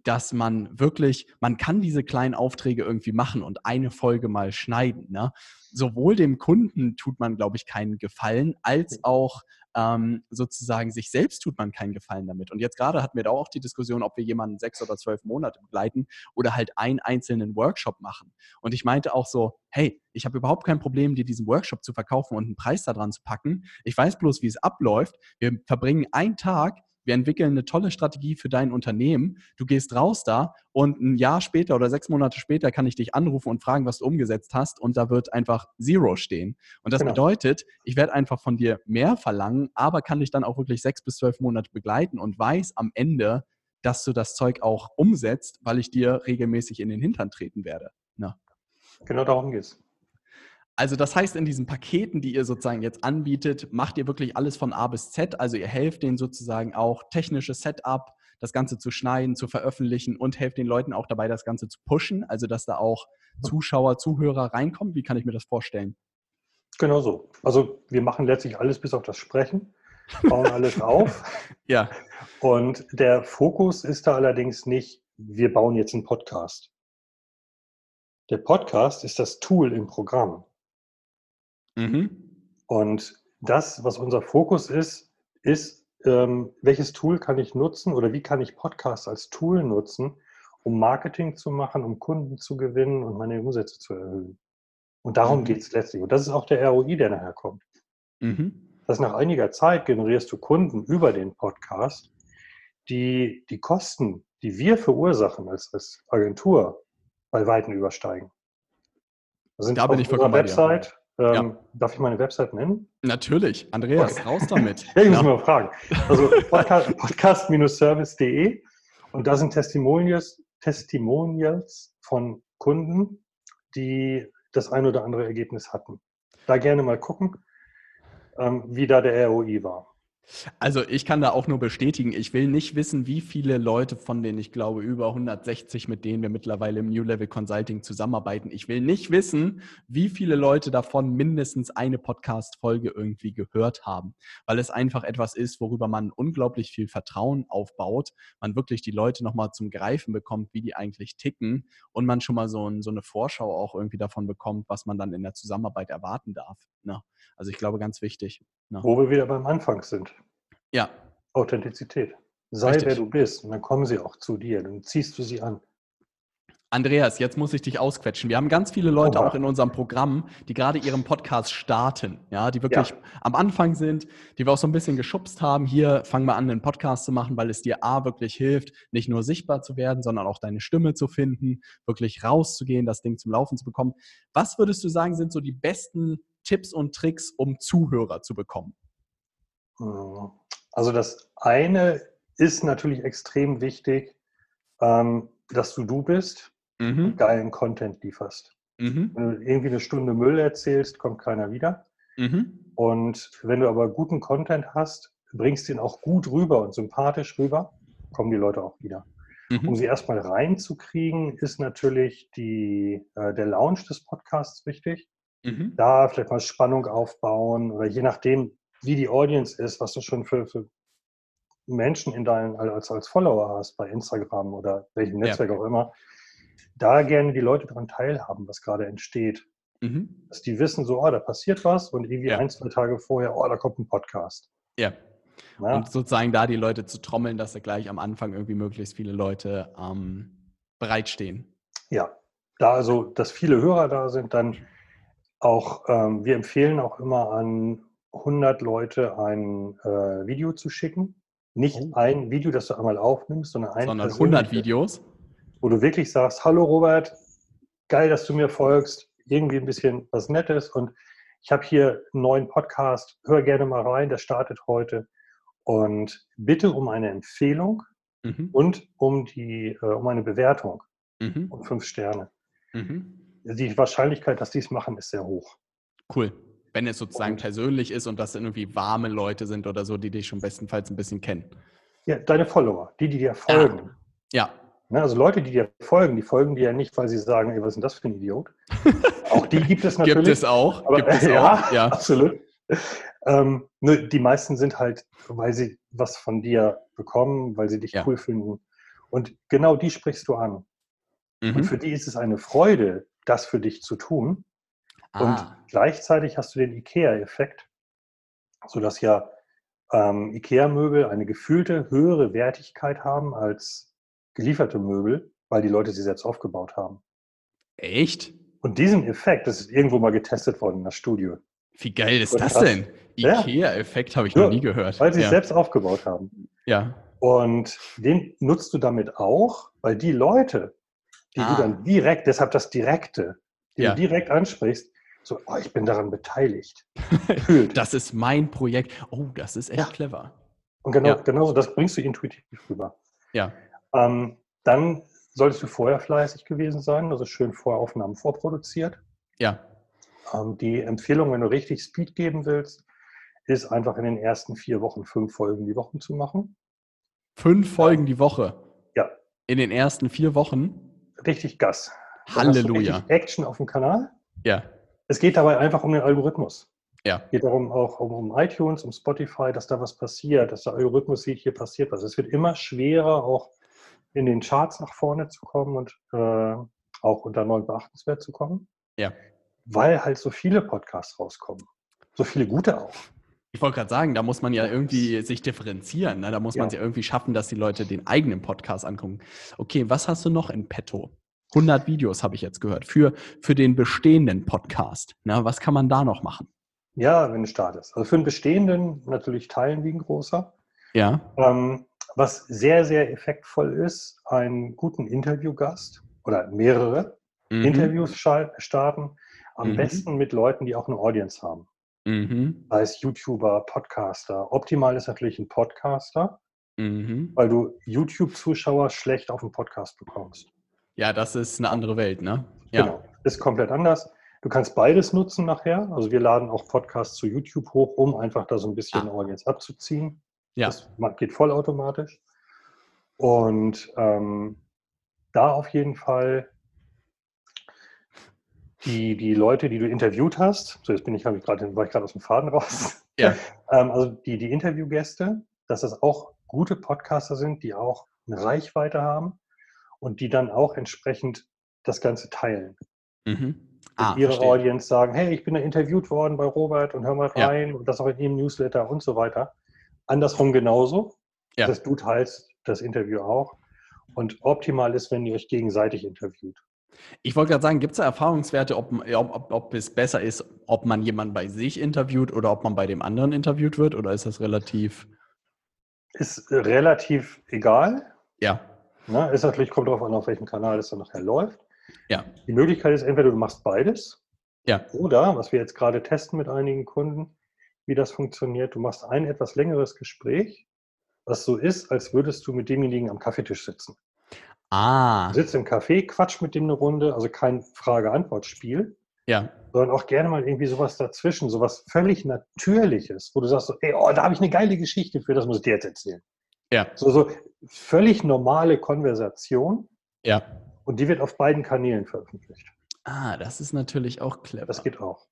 Speaker 2: dass man wirklich, man kann diese kleinen Aufträge irgendwie machen und eine Folge mal schneiden. Ne? Sowohl dem Kunden tut man, glaube ich, keinen Gefallen, als auch ähm, sozusagen sich selbst tut man keinen Gefallen damit. Und jetzt gerade hatten wir da auch die Diskussion, ob wir jemanden sechs oder zwölf Monate begleiten oder halt einen einzelnen Workshop machen. Und ich meinte auch so, hey, ich habe überhaupt kein Problem, dir diesen Workshop zu verkaufen und einen Preis da dran zu packen. Ich weiß bloß, wie es abläuft. Wir verbringen einen Tag, wir entwickeln eine tolle Strategie für dein Unternehmen. Du gehst raus da und ein Jahr später oder sechs Monate später kann ich dich anrufen und fragen, was du umgesetzt hast und da wird einfach Zero stehen. Und das genau. bedeutet, ich werde einfach von dir mehr verlangen, aber kann dich dann auch wirklich sechs bis zwölf Monate begleiten und weiß am Ende, dass du das Zeug auch umsetzt, weil ich dir regelmäßig in den Hintern treten werde. Na.
Speaker 1: Genau darum geht es.
Speaker 2: Also das heißt, in diesen Paketen, die ihr sozusagen jetzt anbietet, macht ihr wirklich alles von A bis Z. Also ihr helft denen sozusagen auch technisches Setup, das Ganze zu schneiden, zu veröffentlichen und helft den Leuten auch dabei, das Ganze zu pushen. Also dass da auch Zuschauer, Zuhörer reinkommen. Wie kann ich mir das vorstellen?
Speaker 1: Genau so. Also wir machen letztlich alles bis auf das Sprechen, bauen alles auf.
Speaker 2: ja.
Speaker 1: Und der Fokus ist da allerdings nicht, wir bauen jetzt einen Podcast. Der Podcast ist das Tool im Programm. Mhm. Und das, was unser Fokus ist, ist, ähm, welches Tool kann ich nutzen oder wie kann ich Podcasts als Tool nutzen, um Marketing zu machen, um Kunden zu gewinnen und meine Umsätze zu erhöhen. Und darum mhm. geht es letztlich. Und das ist auch der ROI, der nachher kommt. Mhm. Dass nach einiger Zeit generierst du Kunden über den Podcast, die die Kosten, die wir verursachen als, als Agentur, bei Weitem übersteigen.
Speaker 2: Da sind da bin ich unserer
Speaker 1: Website ähm, ja. Darf ich meine Website nennen?
Speaker 2: Natürlich. Andreas, okay. raus damit.
Speaker 1: ja, ich muss ja. mal fragen. Also podcast-service.de und da sind Testimonials, Testimonials von Kunden, die das ein oder andere Ergebnis hatten. Da gerne mal gucken, ähm, wie da der ROI war.
Speaker 2: Also ich kann da auch nur bestätigen, ich will nicht wissen, wie viele Leute von denen, ich glaube über 160, mit denen wir mittlerweile im New Level Consulting zusammenarbeiten, ich will nicht wissen, wie viele Leute davon mindestens eine Podcast-Folge irgendwie gehört haben, weil es einfach etwas ist, worüber man unglaublich viel Vertrauen aufbaut, man wirklich die Leute nochmal zum Greifen bekommt, wie die eigentlich ticken und man schon mal so, ein, so eine Vorschau auch irgendwie davon bekommt, was man dann in der Zusammenarbeit erwarten darf. Ne? Also ich glaube, ganz wichtig.
Speaker 1: Ne? Wo wir wieder beim Anfang sind.
Speaker 2: Ja.
Speaker 1: Authentizität. Sei Richtig. wer du bist und dann kommen sie auch zu dir, dann ziehst du sie an.
Speaker 2: Andreas, jetzt muss ich dich ausquetschen. Wir haben ganz viele Leute oh, auch in unserem Programm, die gerade ihren Podcast starten, ja, die wirklich ja. am Anfang sind, die wir auch so ein bisschen geschubst haben. Hier fang mal an, einen Podcast zu machen, weil es dir A wirklich hilft, nicht nur sichtbar zu werden, sondern auch deine Stimme zu finden, wirklich rauszugehen, das Ding zum Laufen zu bekommen. Was würdest du sagen, sind so die besten Tipps und Tricks, um Zuhörer zu bekommen?
Speaker 1: Hm. Also das eine ist natürlich extrem wichtig, ähm, dass du du bist mhm. und geilen Content lieferst. Mhm. Wenn du irgendwie eine Stunde Müll erzählst, kommt keiner wieder. Mhm. Und wenn du aber guten Content hast, bringst ihn auch gut rüber und sympathisch rüber, kommen die Leute auch wieder. Mhm. Um sie erstmal reinzukriegen, ist natürlich die, äh, der Launch des Podcasts wichtig. Mhm. Da vielleicht mal Spannung aufbauen oder je nachdem, wie die Audience ist, was du schon für, für Menschen in deinen, als, als Follower hast, bei Instagram oder welchem Netzwerk ja. auch immer, da gerne die Leute daran teilhaben, was gerade entsteht. Mhm. Dass die wissen, so, oh, da passiert was und irgendwie ja. ein, zwei Tage vorher, oh, da kommt ein Podcast.
Speaker 2: Ja. ja. Und sozusagen da die Leute zu trommeln, dass da gleich am Anfang irgendwie möglichst viele Leute ähm, bereitstehen.
Speaker 1: Ja, da also, dass viele Hörer da sind, dann auch, ähm, wir empfehlen auch immer an 100 Leute ein äh, Video zu schicken. Nicht oh. ein Video, das du einmal aufnimmst, sondern ein
Speaker 2: sondern 100 Videos.
Speaker 1: Wo du wirklich sagst, hallo Robert, geil, dass du mir folgst, irgendwie ein bisschen was Nettes und ich habe hier einen neuen Podcast, hör gerne mal rein, der startet heute und bitte um eine Empfehlung mhm. und um, die, äh, um eine Bewertung mhm. und fünf Sterne. Mhm. Die Wahrscheinlichkeit, dass die es machen, ist sehr hoch.
Speaker 2: Cool. Wenn es sozusagen und, persönlich ist und das irgendwie warme Leute sind oder so, die dich schon bestenfalls ein bisschen kennen.
Speaker 1: Ja, deine Follower, die, die dir folgen.
Speaker 2: Ja. ja.
Speaker 1: Ne, also Leute, die dir folgen, die folgen dir ja nicht, weil sie sagen, ey, was ist denn das für ein Idiot? auch die gibt es natürlich.
Speaker 2: gibt es auch.
Speaker 1: Aber,
Speaker 2: gibt es
Speaker 1: ja, auch. ja, absolut. Ähm, ne, die meisten sind halt, weil sie was von dir bekommen, weil sie dich ja. cool finden. Und genau die sprichst du an. Mhm. Und für die ist es eine Freude, das für dich zu tun. Ah. Und gleichzeitig hast du den IKEA-Effekt, sodass ja ähm, IKEA-Möbel eine gefühlte höhere Wertigkeit haben als gelieferte Möbel, weil die Leute sie selbst aufgebaut haben.
Speaker 2: Echt?
Speaker 1: Und diesen Effekt, das ist irgendwo mal getestet worden in der Studie.
Speaker 2: Wie geil ist das denn? IKEA-Effekt habe ich ja, noch nie gehört.
Speaker 1: Weil sie ja. es selbst aufgebaut haben.
Speaker 2: Ja.
Speaker 1: Und den nutzt du damit auch, weil die Leute, die ah. du dann direkt, deshalb das Direkte, die ja. du direkt ansprichst, so, oh, ich bin daran beteiligt.
Speaker 2: das ist mein Projekt. Oh, das ist echt ja. clever.
Speaker 1: Und genau, ja. genauso, das bringst du intuitiv rüber.
Speaker 2: Ja.
Speaker 1: Ähm, dann solltest du vorher fleißig gewesen sein, also schön Voraufnahmen vorproduziert.
Speaker 2: Ja.
Speaker 1: Ähm, die Empfehlung, wenn du richtig Speed geben willst, ist einfach in den ersten vier Wochen fünf Folgen die Woche zu machen.
Speaker 2: Fünf Folgen die Woche?
Speaker 1: Ja.
Speaker 2: In den ersten vier Wochen?
Speaker 1: Richtig Gas.
Speaker 2: Halleluja.
Speaker 1: Richtig Action auf dem Kanal.
Speaker 2: Ja.
Speaker 1: Es geht dabei einfach um den Algorithmus.
Speaker 2: Ja.
Speaker 1: Es geht darum auch um, um, iTunes, um Spotify, dass da was passiert, dass der Algorithmus sieht, hier passiert was. Es wird immer schwerer, auch in den Charts nach vorne zu kommen und äh, auch unter neun beachtenswert zu kommen.
Speaker 2: Ja.
Speaker 1: Weil halt so viele Podcasts rauskommen. So viele gute auch.
Speaker 2: Ich wollte gerade sagen, da muss man ja irgendwie sich differenzieren. Ne? Da muss ja. man es ja irgendwie schaffen, dass die Leute den eigenen Podcast angucken. Okay, was hast du noch in petto? 100 Videos habe ich jetzt gehört für, für den bestehenden Podcast. Na, was kann man da noch machen?
Speaker 1: Ja, wenn du startest. Also für den bestehenden natürlich teilen wie ein großer.
Speaker 2: Ja.
Speaker 1: Ähm, was sehr, sehr effektvoll ist, einen guten Interviewgast oder mehrere mhm. Interviews starten. Am mhm. besten mit Leuten, die auch eine Audience haben. Mhm. Es YouTuber, Podcaster. Optimal ist natürlich ein Podcaster, mhm. weil du YouTube-Zuschauer schlecht auf den Podcast bekommst.
Speaker 2: Ja, das ist eine andere Welt, ne? Ja.
Speaker 1: Genau, ist komplett anders. Du kannst beides nutzen nachher. Also wir laden auch Podcasts zu YouTube hoch, um einfach da so ein bisschen ah. Audience abzuziehen.
Speaker 2: Ja.
Speaker 1: Das geht vollautomatisch. Und ähm, da auf jeden Fall die, die Leute, die du interviewt hast, so jetzt bin ich, ich grad, war ich gerade aus dem Faden raus.
Speaker 2: Ja.
Speaker 1: ähm, also die, die Interviewgäste, dass das auch gute Podcaster sind, die auch eine Reichweite haben und die dann auch entsprechend das Ganze teilen. Mhm. Ah, ihre verstehe. Audience sagen, hey, ich bin da interviewt worden bei Robert und hör mal rein ja. und das auch in ihrem Newsletter und so weiter. Andersrum genauso.
Speaker 2: Ja.
Speaker 1: Das du teilst das Interview auch. Und optimal ist, wenn ihr euch gegenseitig interviewt.
Speaker 2: Ich wollte gerade sagen, gibt es da Erfahrungswerte, ob, ob, ob, es besser ist, ob man jemanden bei sich interviewt oder ob man bei dem anderen interviewt wird? Oder ist das relativ?
Speaker 1: Ist relativ egal.
Speaker 2: Ja.
Speaker 1: Na, ist natürlich, kommt darauf an, auf welchem Kanal es dann nachher läuft.
Speaker 2: Ja.
Speaker 1: Die Möglichkeit ist entweder du machst beides.
Speaker 2: Ja.
Speaker 1: Oder, was wir jetzt gerade testen mit einigen Kunden, wie das funktioniert. Du machst ein etwas längeres Gespräch, was so ist, als würdest du mit demjenigen am Kaffeetisch sitzen.
Speaker 2: Ah.
Speaker 1: Du sitzt im Café, quatsch mit dem eine Runde, also kein Frage-Antwort-Spiel.
Speaker 2: Ja.
Speaker 1: Sondern auch gerne mal irgendwie sowas dazwischen, sowas völlig Natürliches, wo du sagst so, ey, oh, da habe ich eine geile Geschichte für, das muss ich dir jetzt erzählen.
Speaker 2: Ja.
Speaker 1: So, so völlig normale Konversation.
Speaker 2: Ja.
Speaker 1: Und die wird auf beiden Kanälen veröffentlicht.
Speaker 2: Ah, das ist natürlich auch clever.
Speaker 1: Das geht auch.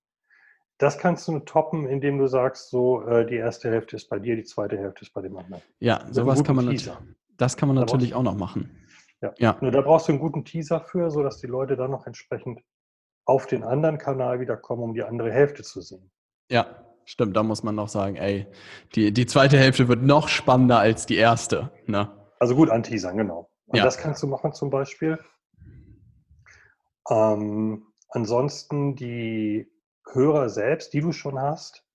Speaker 1: Das kannst du toppen, indem du sagst, so äh, die erste Hälfte ist bei dir, die zweite Hälfte ist bei dem anderen.
Speaker 2: Ja, sowas kann man natürlich. Das kann man natürlich auch noch machen.
Speaker 1: Ja. ja. Nur da brauchst du einen guten Teaser für, sodass die Leute dann noch entsprechend auf den anderen Kanal wieder kommen, um die andere Hälfte zu sehen.
Speaker 2: Ja, stimmt. Da muss man noch sagen, ey, die, die zweite Hälfte wird noch spannender als die erste. Ne?
Speaker 1: Also gut anteasern, genau. Und ja. das kannst du machen zum Beispiel. Ähm, ansonsten die Hörer selbst, die du schon hast,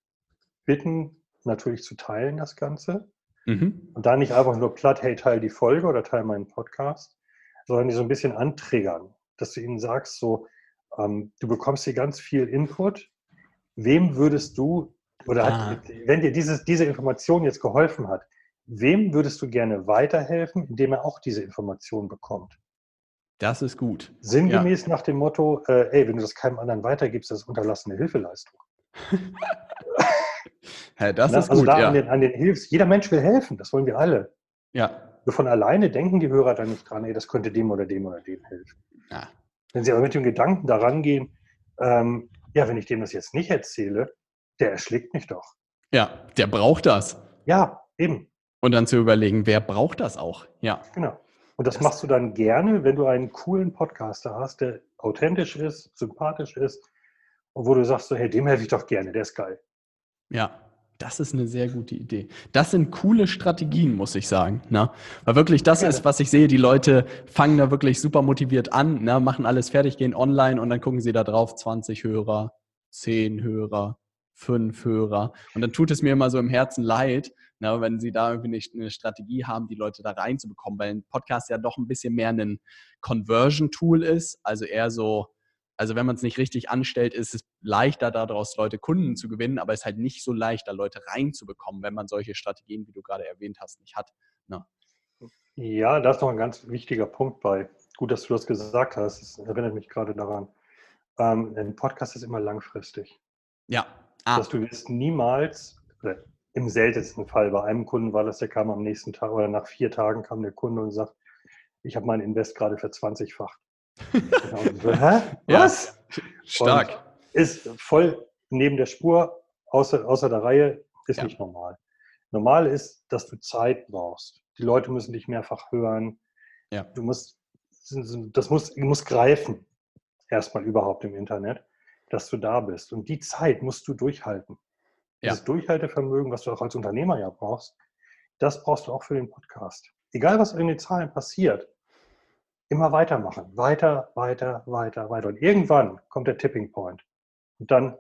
Speaker 1: bitten natürlich zu teilen das Ganze. Mhm. Und da nicht einfach nur platt, hey, teil die Folge oder teil meinen Podcast, sondern die so ein bisschen antriggern, dass du ihnen sagst, so, ähm, du bekommst hier ganz viel Input. Wem würdest du, oder ah. hat, wenn dir dieses, diese Information jetzt geholfen hat, wem würdest du gerne weiterhelfen, indem er auch diese Information bekommt?
Speaker 2: Das ist gut.
Speaker 1: Sinngemäß ja. nach dem Motto, äh, ey, wenn du das keinem anderen weitergibst, das ist unterlassene Hilfeleistung.
Speaker 2: ja, das
Speaker 1: Na,
Speaker 2: ist
Speaker 1: also
Speaker 2: gut,
Speaker 1: da
Speaker 2: ja.
Speaker 1: an den, an den Hilfs, jeder Mensch will helfen, das wollen wir alle.
Speaker 2: Ja.
Speaker 1: Nur von alleine denken die Hörer da nicht dran, ey, das könnte dem oder dem oder dem helfen. Ja. Wenn sie aber mit dem Gedanken daran gehen, ähm, ja, wenn ich dem das jetzt nicht erzähle, der erschlägt mich doch.
Speaker 2: Ja, der braucht das.
Speaker 1: Ja, eben.
Speaker 2: Und dann zu überlegen, wer braucht das auch? Ja.
Speaker 1: Genau. Und das, das machst du dann gerne, wenn du einen coolen Podcaster hast, der authentisch ist, sympathisch ist und wo du sagst so, hey, dem helfe ich doch gerne, der ist geil.
Speaker 2: Ja, das ist eine sehr gute Idee. Das sind coole Strategien, muss ich sagen. Ne? Weil wirklich das ja. ist, was ich sehe. Die Leute fangen da wirklich super motiviert an, ne? machen alles fertig, gehen online und dann gucken sie da drauf, 20 Hörer, 10 Hörer, 5 Hörer. Und dann tut es mir immer so im Herzen leid, Ne, wenn sie da irgendwie nicht eine Strategie haben, die Leute da reinzubekommen, weil ein Podcast ja doch ein bisschen mehr ein Conversion-Tool ist, also eher so, also wenn man es nicht richtig anstellt, ist es leichter daraus Leute Kunden zu gewinnen, aber es ist halt nicht so leicht, da Leute reinzubekommen, wenn man solche Strategien, wie du gerade erwähnt hast, nicht hat. Ne?
Speaker 1: Ja, da ist noch ein ganz wichtiger Punkt bei. Gut, dass du das gesagt hast. Das erinnert mich gerade daran. Ähm, ein Podcast ist immer langfristig.
Speaker 2: Ja.
Speaker 1: Ah. Dass du wirst niemals, im seltensten Fall. Bei einem Kunden war das, der kam am nächsten Tag oder nach vier Tagen kam der Kunde und sagt, ich habe meinen Invest gerade für 20-facht. Hä? Was?
Speaker 2: Ja, stark. Und
Speaker 1: ist voll neben der Spur, außer, außer der Reihe, ist ja. nicht normal. Normal ist, dass du Zeit brauchst. Die Leute müssen dich mehrfach hören. Ja. Du musst, das muss, muss greifen, erstmal überhaupt im Internet, dass du da bist. Und die Zeit musst du durchhalten. Dieses ja. Durchhaltevermögen, was du auch als Unternehmer ja brauchst, das brauchst du auch für den Podcast. Egal, was in den Zahlen passiert, immer weitermachen. Weiter, weiter, weiter, weiter. Und irgendwann kommt der Tipping Point. Und dann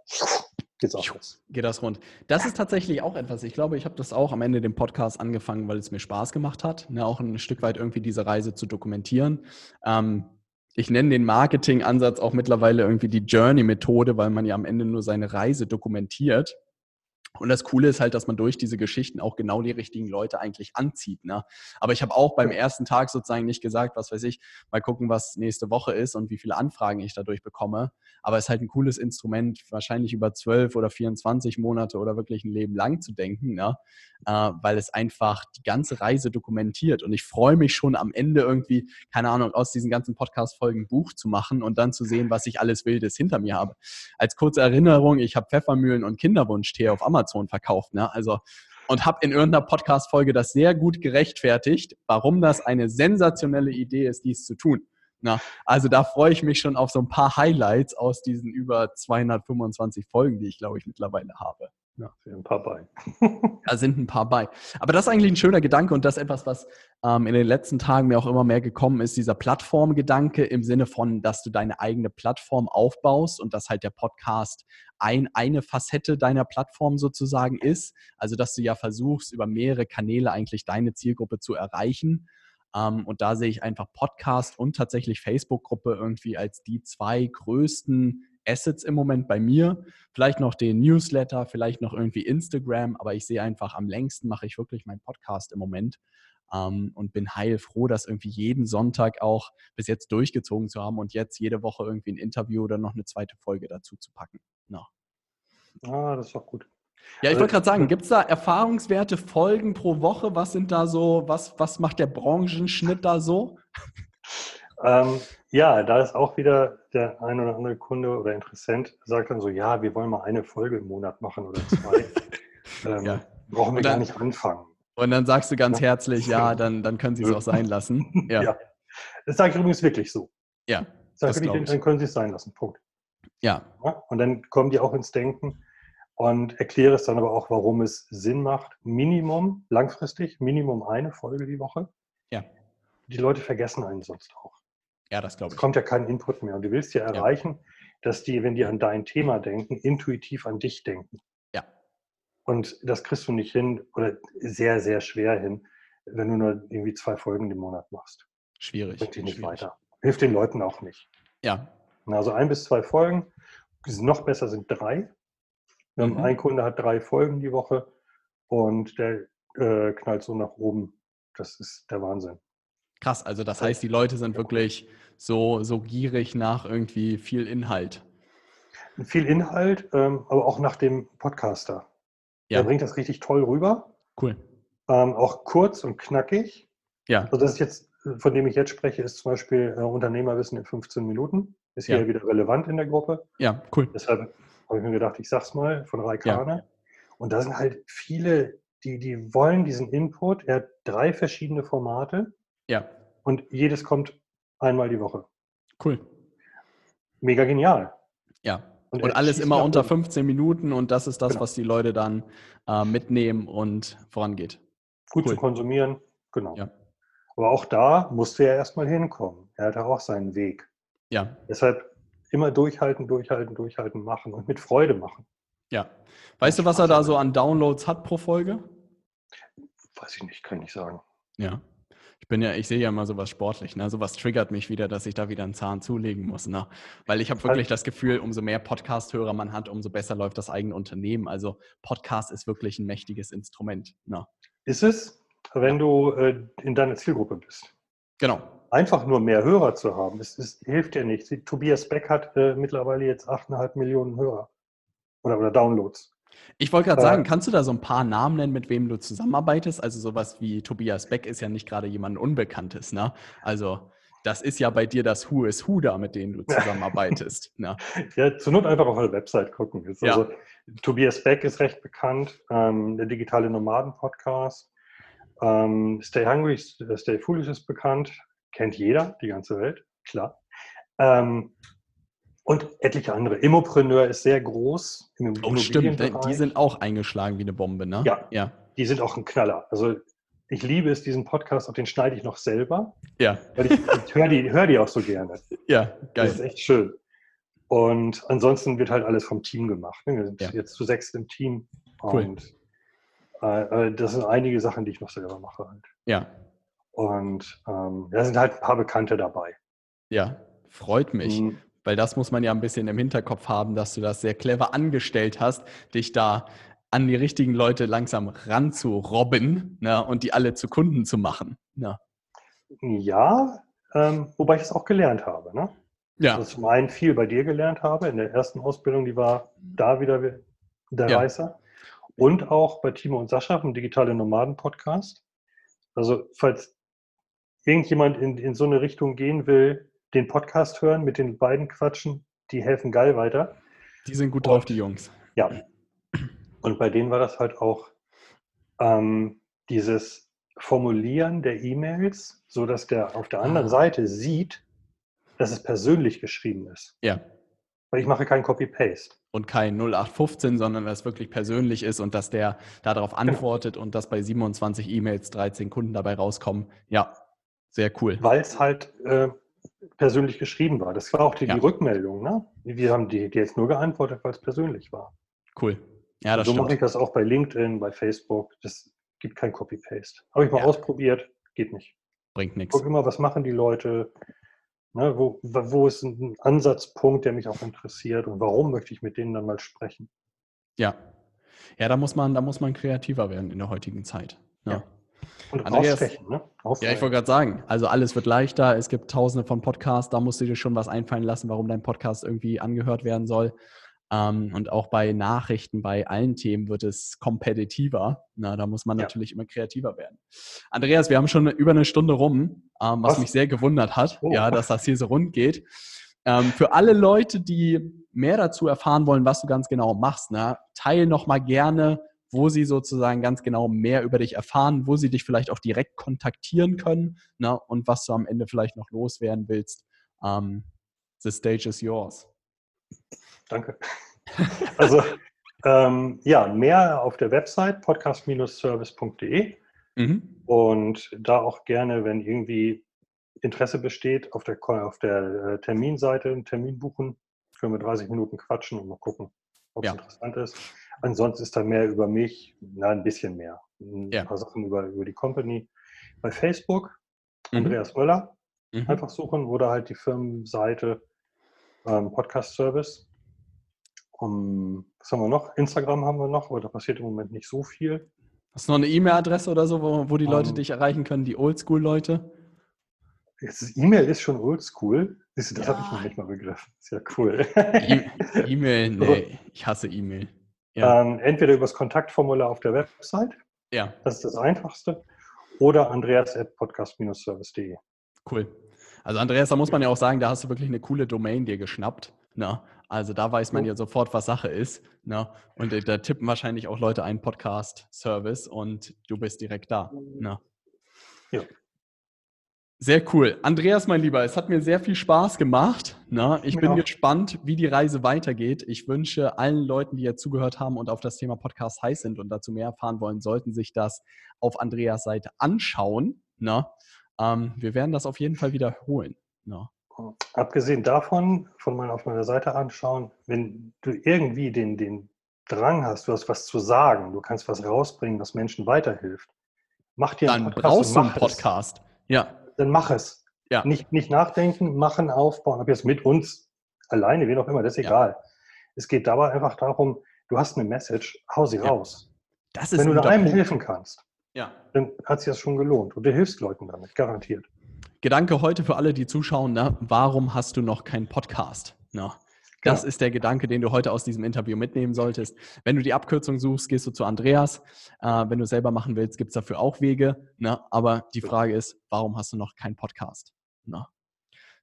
Speaker 1: geht's auch los.
Speaker 2: Geht das rund. Das ist tatsächlich auch etwas. Ich glaube, ich habe das auch am Ende dem Podcast angefangen, weil es mir Spaß gemacht hat, ne, auch ein Stück weit irgendwie diese Reise zu dokumentieren. Ähm, ich nenne den Marketing-Ansatz auch mittlerweile irgendwie die Journey-Methode, weil man ja am Ende nur seine Reise dokumentiert. Und das Coole ist halt, dass man durch diese Geschichten auch genau die richtigen Leute eigentlich anzieht. Ne? Aber ich habe auch beim ersten Tag sozusagen nicht gesagt, was weiß ich, mal gucken, was nächste Woche ist und wie viele Anfragen ich dadurch bekomme. Aber es ist halt ein cooles Instrument, wahrscheinlich über zwölf oder 24 Monate oder wirklich ein Leben lang zu denken, ne? Äh, weil es einfach die ganze Reise dokumentiert. Und ich freue mich schon am Ende irgendwie, keine Ahnung, aus diesen ganzen Podcast-Folgen ein Buch zu machen und dann zu sehen, was ich alles Wildes hinter mir habe. Als kurze Erinnerung, ich habe Pfeffermühlen und Kinderwunschtee auf Amazon Amazon verkauft. Ne? Also und habe in irgendeiner Podcast-Folge das sehr gut gerechtfertigt, warum das eine sensationelle Idee ist, dies zu tun. Na, also da freue ich mich schon auf so ein paar Highlights aus diesen über 225 Folgen, die ich glaube ich mittlerweile habe.
Speaker 1: Ja, sind ein paar bei.
Speaker 2: da sind ein paar bei. Aber das ist eigentlich ein schöner Gedanke und das ist etwas, was ähm, in den letzten Tagen mir auch immer mehr gekommen ist, dieser Plattformgedanke im Sinne von, dass du deine eigene Plattform aufbaust und dass halt der Podcast ein, eine Facette deiner Plattform sozusagen ist. Also dass du ja versuchst, über mehrere Kanäle eigentlich deine Zielgruppe zu erreichen. Ähm, und da sehe ich einfach Podcast und tatsächlich Facebook-Gruppe irgendwie als die zwei größten Assets im Moment bei mir. Vielleicht noch den Newsletter, vielleicht noch irgendwie Instagram, aber ich sehe einfach, am längsten mache ich wirklich meinen Podcast im Moment ähm, und bin heilfroh, das irgendwie jeden Sonntag auch bis jetzt durchgezogen zu haben und jetzt jede Woche irgendwie ein Interview oder noch eine zweite Folge dazu zu packen. No.
Speaker 1: Ah, das ist doch gut.
Speaker 2: Ja, ich wollte gerade sagen, gibt es da erfahrungswerte Folgen pro Woche? Was sind da so, was, was macht der Branchenschnitt da so?
Speaker 1: Ähm, ja, da ist auch wieder der ein oder andere Kunde oder Interessent, sagt dann so, ja, wir wollen mal eine Folge im Monat machen oder zwei. ähm, ja. Brauchen wir dann, gar nicht anfangen.
Speaker 2: Und dann sagst du ganz herzlich, ja, dann, dann können Sie es auch sein lassen. Ja. ja.
Speaker 1: Das sage ich übrigens wirklich so.
Speaker 2: Ja.
Speaker 1: Das sage ich, dann können Sie es sein lassen. Punkt.
Speaker 2: Ja.
Speaker 1: ja. Und dann kommen die auch ins Denken und erkläre es dann aber auch, warum es Sinn macht, Minimum, langfristig, Minimum eine Folge die Woche.
Speaker 2: Ja.
Speaker 1: Die Leute vergessen einen sonst auch.
Speaker 2: Ja, das glaube ich.
Speaker 1: Es kommt ja kein Input mehr. Und du willst ja erreichen, ja. dass die, wenn die an dein Thema denken, intuitiv an dich denken.
Speaker 2: Ja.
Speaker 1: Und das kriegst du nicht hin oder sehr, sehr schwer hin, wenn du nur irgendwie zwei Folgen im Monat machst.
Speaker 2: Schwierig.
Speaker 1: Bringt dich nicht
Speaker 2: Schwierig.
Speaker 1: weiter. Hilft den Leuten auch nicht.
Speaker 2: Ja.
Speaker 1: Also ein bis zwei Folgen. Noch besser sind drei. Mhm. Ein Kunde hat drei Folgen die Woche und der äh, knallt so nach oben. Das ist der Wahnsinn.
Speaker 2: Krass, also das heißt, die Leute sind wirklich so, so gierig nach irgendwie viel Inhalt.
Speaker 1: Viel Inhalt, ähm, aber auch nach dem Podcaster. Ja. Der bringt das richtig toll rüber.
Speaker 2: Cool.
Speaker 1: Ähm, auch kurz und knackig.
Speaker 2: Ja.
Speaker 1: Also das ist jetzt, von dem ich jetzt spreche, ist zum Beispiel äh, Unternehmerwissen in 15 Minuten. Ist hier ja. wieder relevant in der Gruppe.
Speaker 2: Ja, cool.
Speaker 1: Deshalb habe ich mir gedacht, ich sag's mal, von Raikane. Ja. Und da sind halt viele, die, die wollen diesen Input. Er hat drei verschiedene Formate.
Speaker 2: Ja.
Speaker 1: Und jedes kommt einmal die Woche.
Speaker 2: Cool.
Speaker 1: Mega genial.
Speaker 2: Ja. Und, und alles immer unter 15 Minuten und das ist das, genau. was die Leute dann äh, mitnehmen und vorangeht.
Speaker 1: Gut cool. zu konsumieren, genau. Ja. Aber auch da musste er erstmal hinkommen. Er hatte auch seinen Weg.
Speaker 2: Ja.
Speaker 1: Deshalb immer durchhalten, durchhalten, durchhalten, machen und mit Freude machen.
Speaker 2: Ja. Weißt du, was er da so an Downloads hat pro Folge?
Speaker 1: Weiß ich nicht, kann ich nicht sagen.
Speaker 2: Ja. Ich bin ja, ich sehe ja immer sowas sportlich, ne? Sowas triggert mich wieder, dass ich da wieder einen Zahn zulegen muss, ne? Weil ich habe wirklich das Gefühl, umso mehr Podcast-Hörer man hat, umso besser läuft das eigene Unternehmen. Also Podcast ist wirklich ein mächtiges Instrument. Ne?
Speaker 1: Ist es, wenn du äh, in deiner Zielgruppe bist?
Speaker 2: Genau.
Speaker 1: Einfach nur mehr Hörer zu haben, es, es hilft dir nicht. Tobias Beck hat äh, mittlerweile jetzt 8,5 Millionen Hörer oder, oder Downloads.
Speaker 2: Ich wollte gerade sagen, kannst du da so ein paar Namen nennen, mit wem du zusammenarbeitest? Also sowas wie Tobias Beck ist ja nicht gerade jemand Unbekanntes, ne? Also das ist ja bei dir das Who is Who da, mit dem du zusammenarbeitest. ne?
Speaker 1: Ja, zur Not einfach auf der Website gucken. Also, ja. Tobias Beck ist recht bekannt, ähm, der digitale Nomaden-Podcast. Ähm, Stay Hungry, Stay Foolish ist bekannt, kennt jeder, die ganze Welt, klar. Ähm, und etliche andere. Immopreneur ist sehr groß.
Speaker 2: Im oh, stimmt. Die sind auch eingeschlagen wie eine Bombe, ne?
Speaker 1: Ja, ja. Die sind auch ein Knaller. Also ich liebe es, diesen Podcast, auch den schneide ich noch selber.
Speaker 2: Ja.
Speaker 1: Weil ich, ich höre die, hör die auch so gerne.
Speaker 2: Ja, geil.
Speaker 1: Das ist echt schön. Und ansonsten wird halt alles vom Team gemacht. Ne? Wir sind ja. jetzt zu sechs im Team. Cool. Und äh, äh, das sind einige Sachen, die ich noch selber mache halt.
Speaker 2: Ja.
Speaker 1: Und ähm, da sind halt ein paar Bekannte dabei.
Speaker 2: Ja, freut mich. Mhm. Weil das muss man ja ein bisschen im Hinterkopf haben, dass du das sehr clever angestellt hast, dich da an die richtigen Leute langsam ranzurobben ne, und die alle zu Kunden zu machen. Ne.
Speaker 1: Ja, ähm, wobei ich es auch gelernt habe. Ne?
Speaker 2: Ja.
Speaker 1: Also zum einen viel bei dir gelernt habe. In der ersten Ausbildung, die war da wieder der ja. Reißer. Und auch bei Timo und Sascha vom Digitale Nomaden Podcast. Also, falls irgendjemand in, in so eine Richtung gehen will, den Podcast hören, mit den beiden quatschen, die helfen geil weiter.
Speaker 2: Die sind gut drauf, die Jungs.
Speaker 1: Ja. Und bei denen war das halt auch ähm, dieses Formulieren der E-Mails, so dass der auf der anderen ah. Seite sieht, dass es persönlich geschrieben ist.
Speaker 2: Ja.
Speaker 1: Weil ich mache kein Copy-Paste.
Speaker 2: Und kein 0815, sondern dass es wirklich persönlich ist und dass der darauf genau. antwortet und dass bei 27 E-Mails 13 Kunden dabei rauskommen. Ja, sehr cool.
Speaker 1: Weil es halt äh, persönlich geschrieben war. Das war auch die, ja. die Rückmeldung. Ne? Wir haben die, die jetzt nur geantwortet, weil es persönlich war.
Speaker 2: Cool. Ja, das
Speaker 1: so mache ich das auch bei LinkedIn, bei Facebook. Das gibt kein Copy-Paste. Habe ich mal ja. ausprobiert, geht nicht.
Speaker 2: Bringt nichts.
Speaker 1: Guck immer, was machen die Leute, ne, wo, wo ist ein Ansatzpunkt, der mich auch interessiert und warum möchte ich mit denen dann mal sprechen.
Speaker 2: Ja. Ja, da muss man, da muss man kreativer werden in der heutigen Zeit. Ja. ja.
Speaker 1: Und Andreas, ne?
Speaker 2: Ja, ich wollte gerade sagen, also alles wird leichter. Es gibt tausende von Podcasts, da musst du dir schon was einfallen lassen, warum dein Podcast irgendwie angehört werden soll. Ähm, und auch bei Nachrichten, bei allen Themen wird es kompetitiver. Na, da muss man ja. natürlich immer kreativer werden. Andreas, wir haben schon über eine Stunde rum, ähm, was, was, mich sehr gewundert hat, oh. ja, dass das hier so rund geht. Ähm, für alle Leute, die mehr dazu erfahren wollen, was du ganz genau machst, ne, teil noch mal gerne wo sie sozusagen ganz genau mehr über dich erfahren, wo sie dich vielleicht auch direkt kontaktieren können ne, und was du am Ende vielleicht noch loswerden willst. Ähm, the stage is yours.
Speaker 1: Danke. Also ähm, ja, mehr auf der Website podcast-service.de mhm. und da auch gerne, wenn irgendwie Interesse besteht, auf der, auf der äh, Terminseite einen Termin buchen, können wir 30 Minuten quatschen und mal gucken, ob es ja. interessant ist. Ansonsten ist da mehr über mich, na, ein bisschen mehr. Ein ja. paar Sachen über, über die Company. Bei Facebook, mhm. Andreas Möller, mhm. einfach suchen oder halt die Firmenseite ähm, Podcast Service. Um, was haben wir noch? Instagram haben wir noch, aber da passiert im Moment nicht so viel.
Speaker 2: Hast du noch eine E-Mail-Adresse oder so, wo, wo die Leute um, dich erreichen können, die Oldschool-Leute?
Speaker 1: E-Mail ist schon oldschool. Das ja. habe ich noch nicht mal begriffen. Ist ja cool.
Speaker 2: E-Mail, nee, ich hasse E-Mail.
Speaker 1: Ja. Ähm, entweder übers Kontaktformular auf der Website.
Speaker 2: Ja.
Speaker 1: Das ist das Einfachste. Oder andreas.podcast-service.de.
Speaker 2: Cool. Also Andreas, da muss man ja auch sagen, da hast du wirklich eine coole Domain dir geschnappt. Ne? Also da weiß man ja sofort, was Sache ist. Ne? Und da tippen wahrscheinlich auch Leute einen Podcast-Service und du bist direkt da. Ne? Ja. Sehr cool. Andreas, mein Lieber, es hat mir sehr viel Spaß gemacht. Na, ich bin ja. gespannt, wie die Reise weitergeht. Ich wünsche allen Leuten, die jetzt zugehört haben und auf das Thema Podcast heiß sind und dazu mehr erfahren wollen, sollten sich das auf Andreas Seite anschauen. Na, ähm, wir werden das auf jeden Fall wiederholen. Na.
Speaker 1: Abgesehen davon, von meiner, auf meiner Seite anschauen, wenn du irgendwie den, den Drang hast, du hast was zu sagen, du kannst was rausbringen, was Menschen weiterhilft,
Speaker 2: mach dir einen Dann Podcast brauchst du einen Podcast. Es.
Speaker 1: Ja dann mach es. Ja. Nicht, nicht nachdenken, machen, aufbauen. Ob jetzt mit uns, alleine, wie auch immer, das ist egal. Ja. Es geht dabei einfach darum, du hast eine Message, hau sie ja. raus.
Speaker 2: Das ist
Speaker 1: Wenn du einem helfen kannst,
Speaker 2: ja.
Speaker 1: dann hat sich das schon gelohnt. Und du hilfst Leuten damit, garantiert.
Speaker 2: Gedanke heute für alle, die zuschauen, ne? warum hast du noch keinen Podcast? Ne? Das ja. ist der Gedanke, den du heute aus diesem Interview mitnehmen solltest. Wenn du die Abkürzung suchst, gehst du zu Andreas. Äh, wenn du selber machen willst, gibt es dafür auch Wege. Ne? Aber die Frage ist, warum hast du noch keinen Podcast? Ne?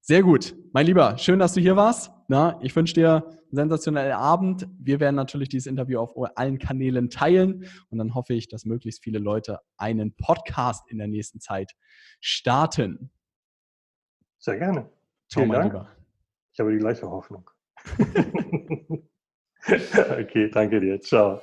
Speaker 2: Sehr gut. Mein Lieber, schön, dass du hier warst. Na, ich wünsche dir einen sensationellen Abend. Wir werden natürlich dieses Interview auf allen Kanälen teilen und dann hoffe ich, dass möglichst viele Leute einen Podcast in der nächsten Zeit starten.
Speaker 1: Sehr gerne.
Speaker 2: Ciao, mein Dank. Lieber.
Speaker 1: Ich habe die gleiche Hoffnung. okay, danke dir. Ciao.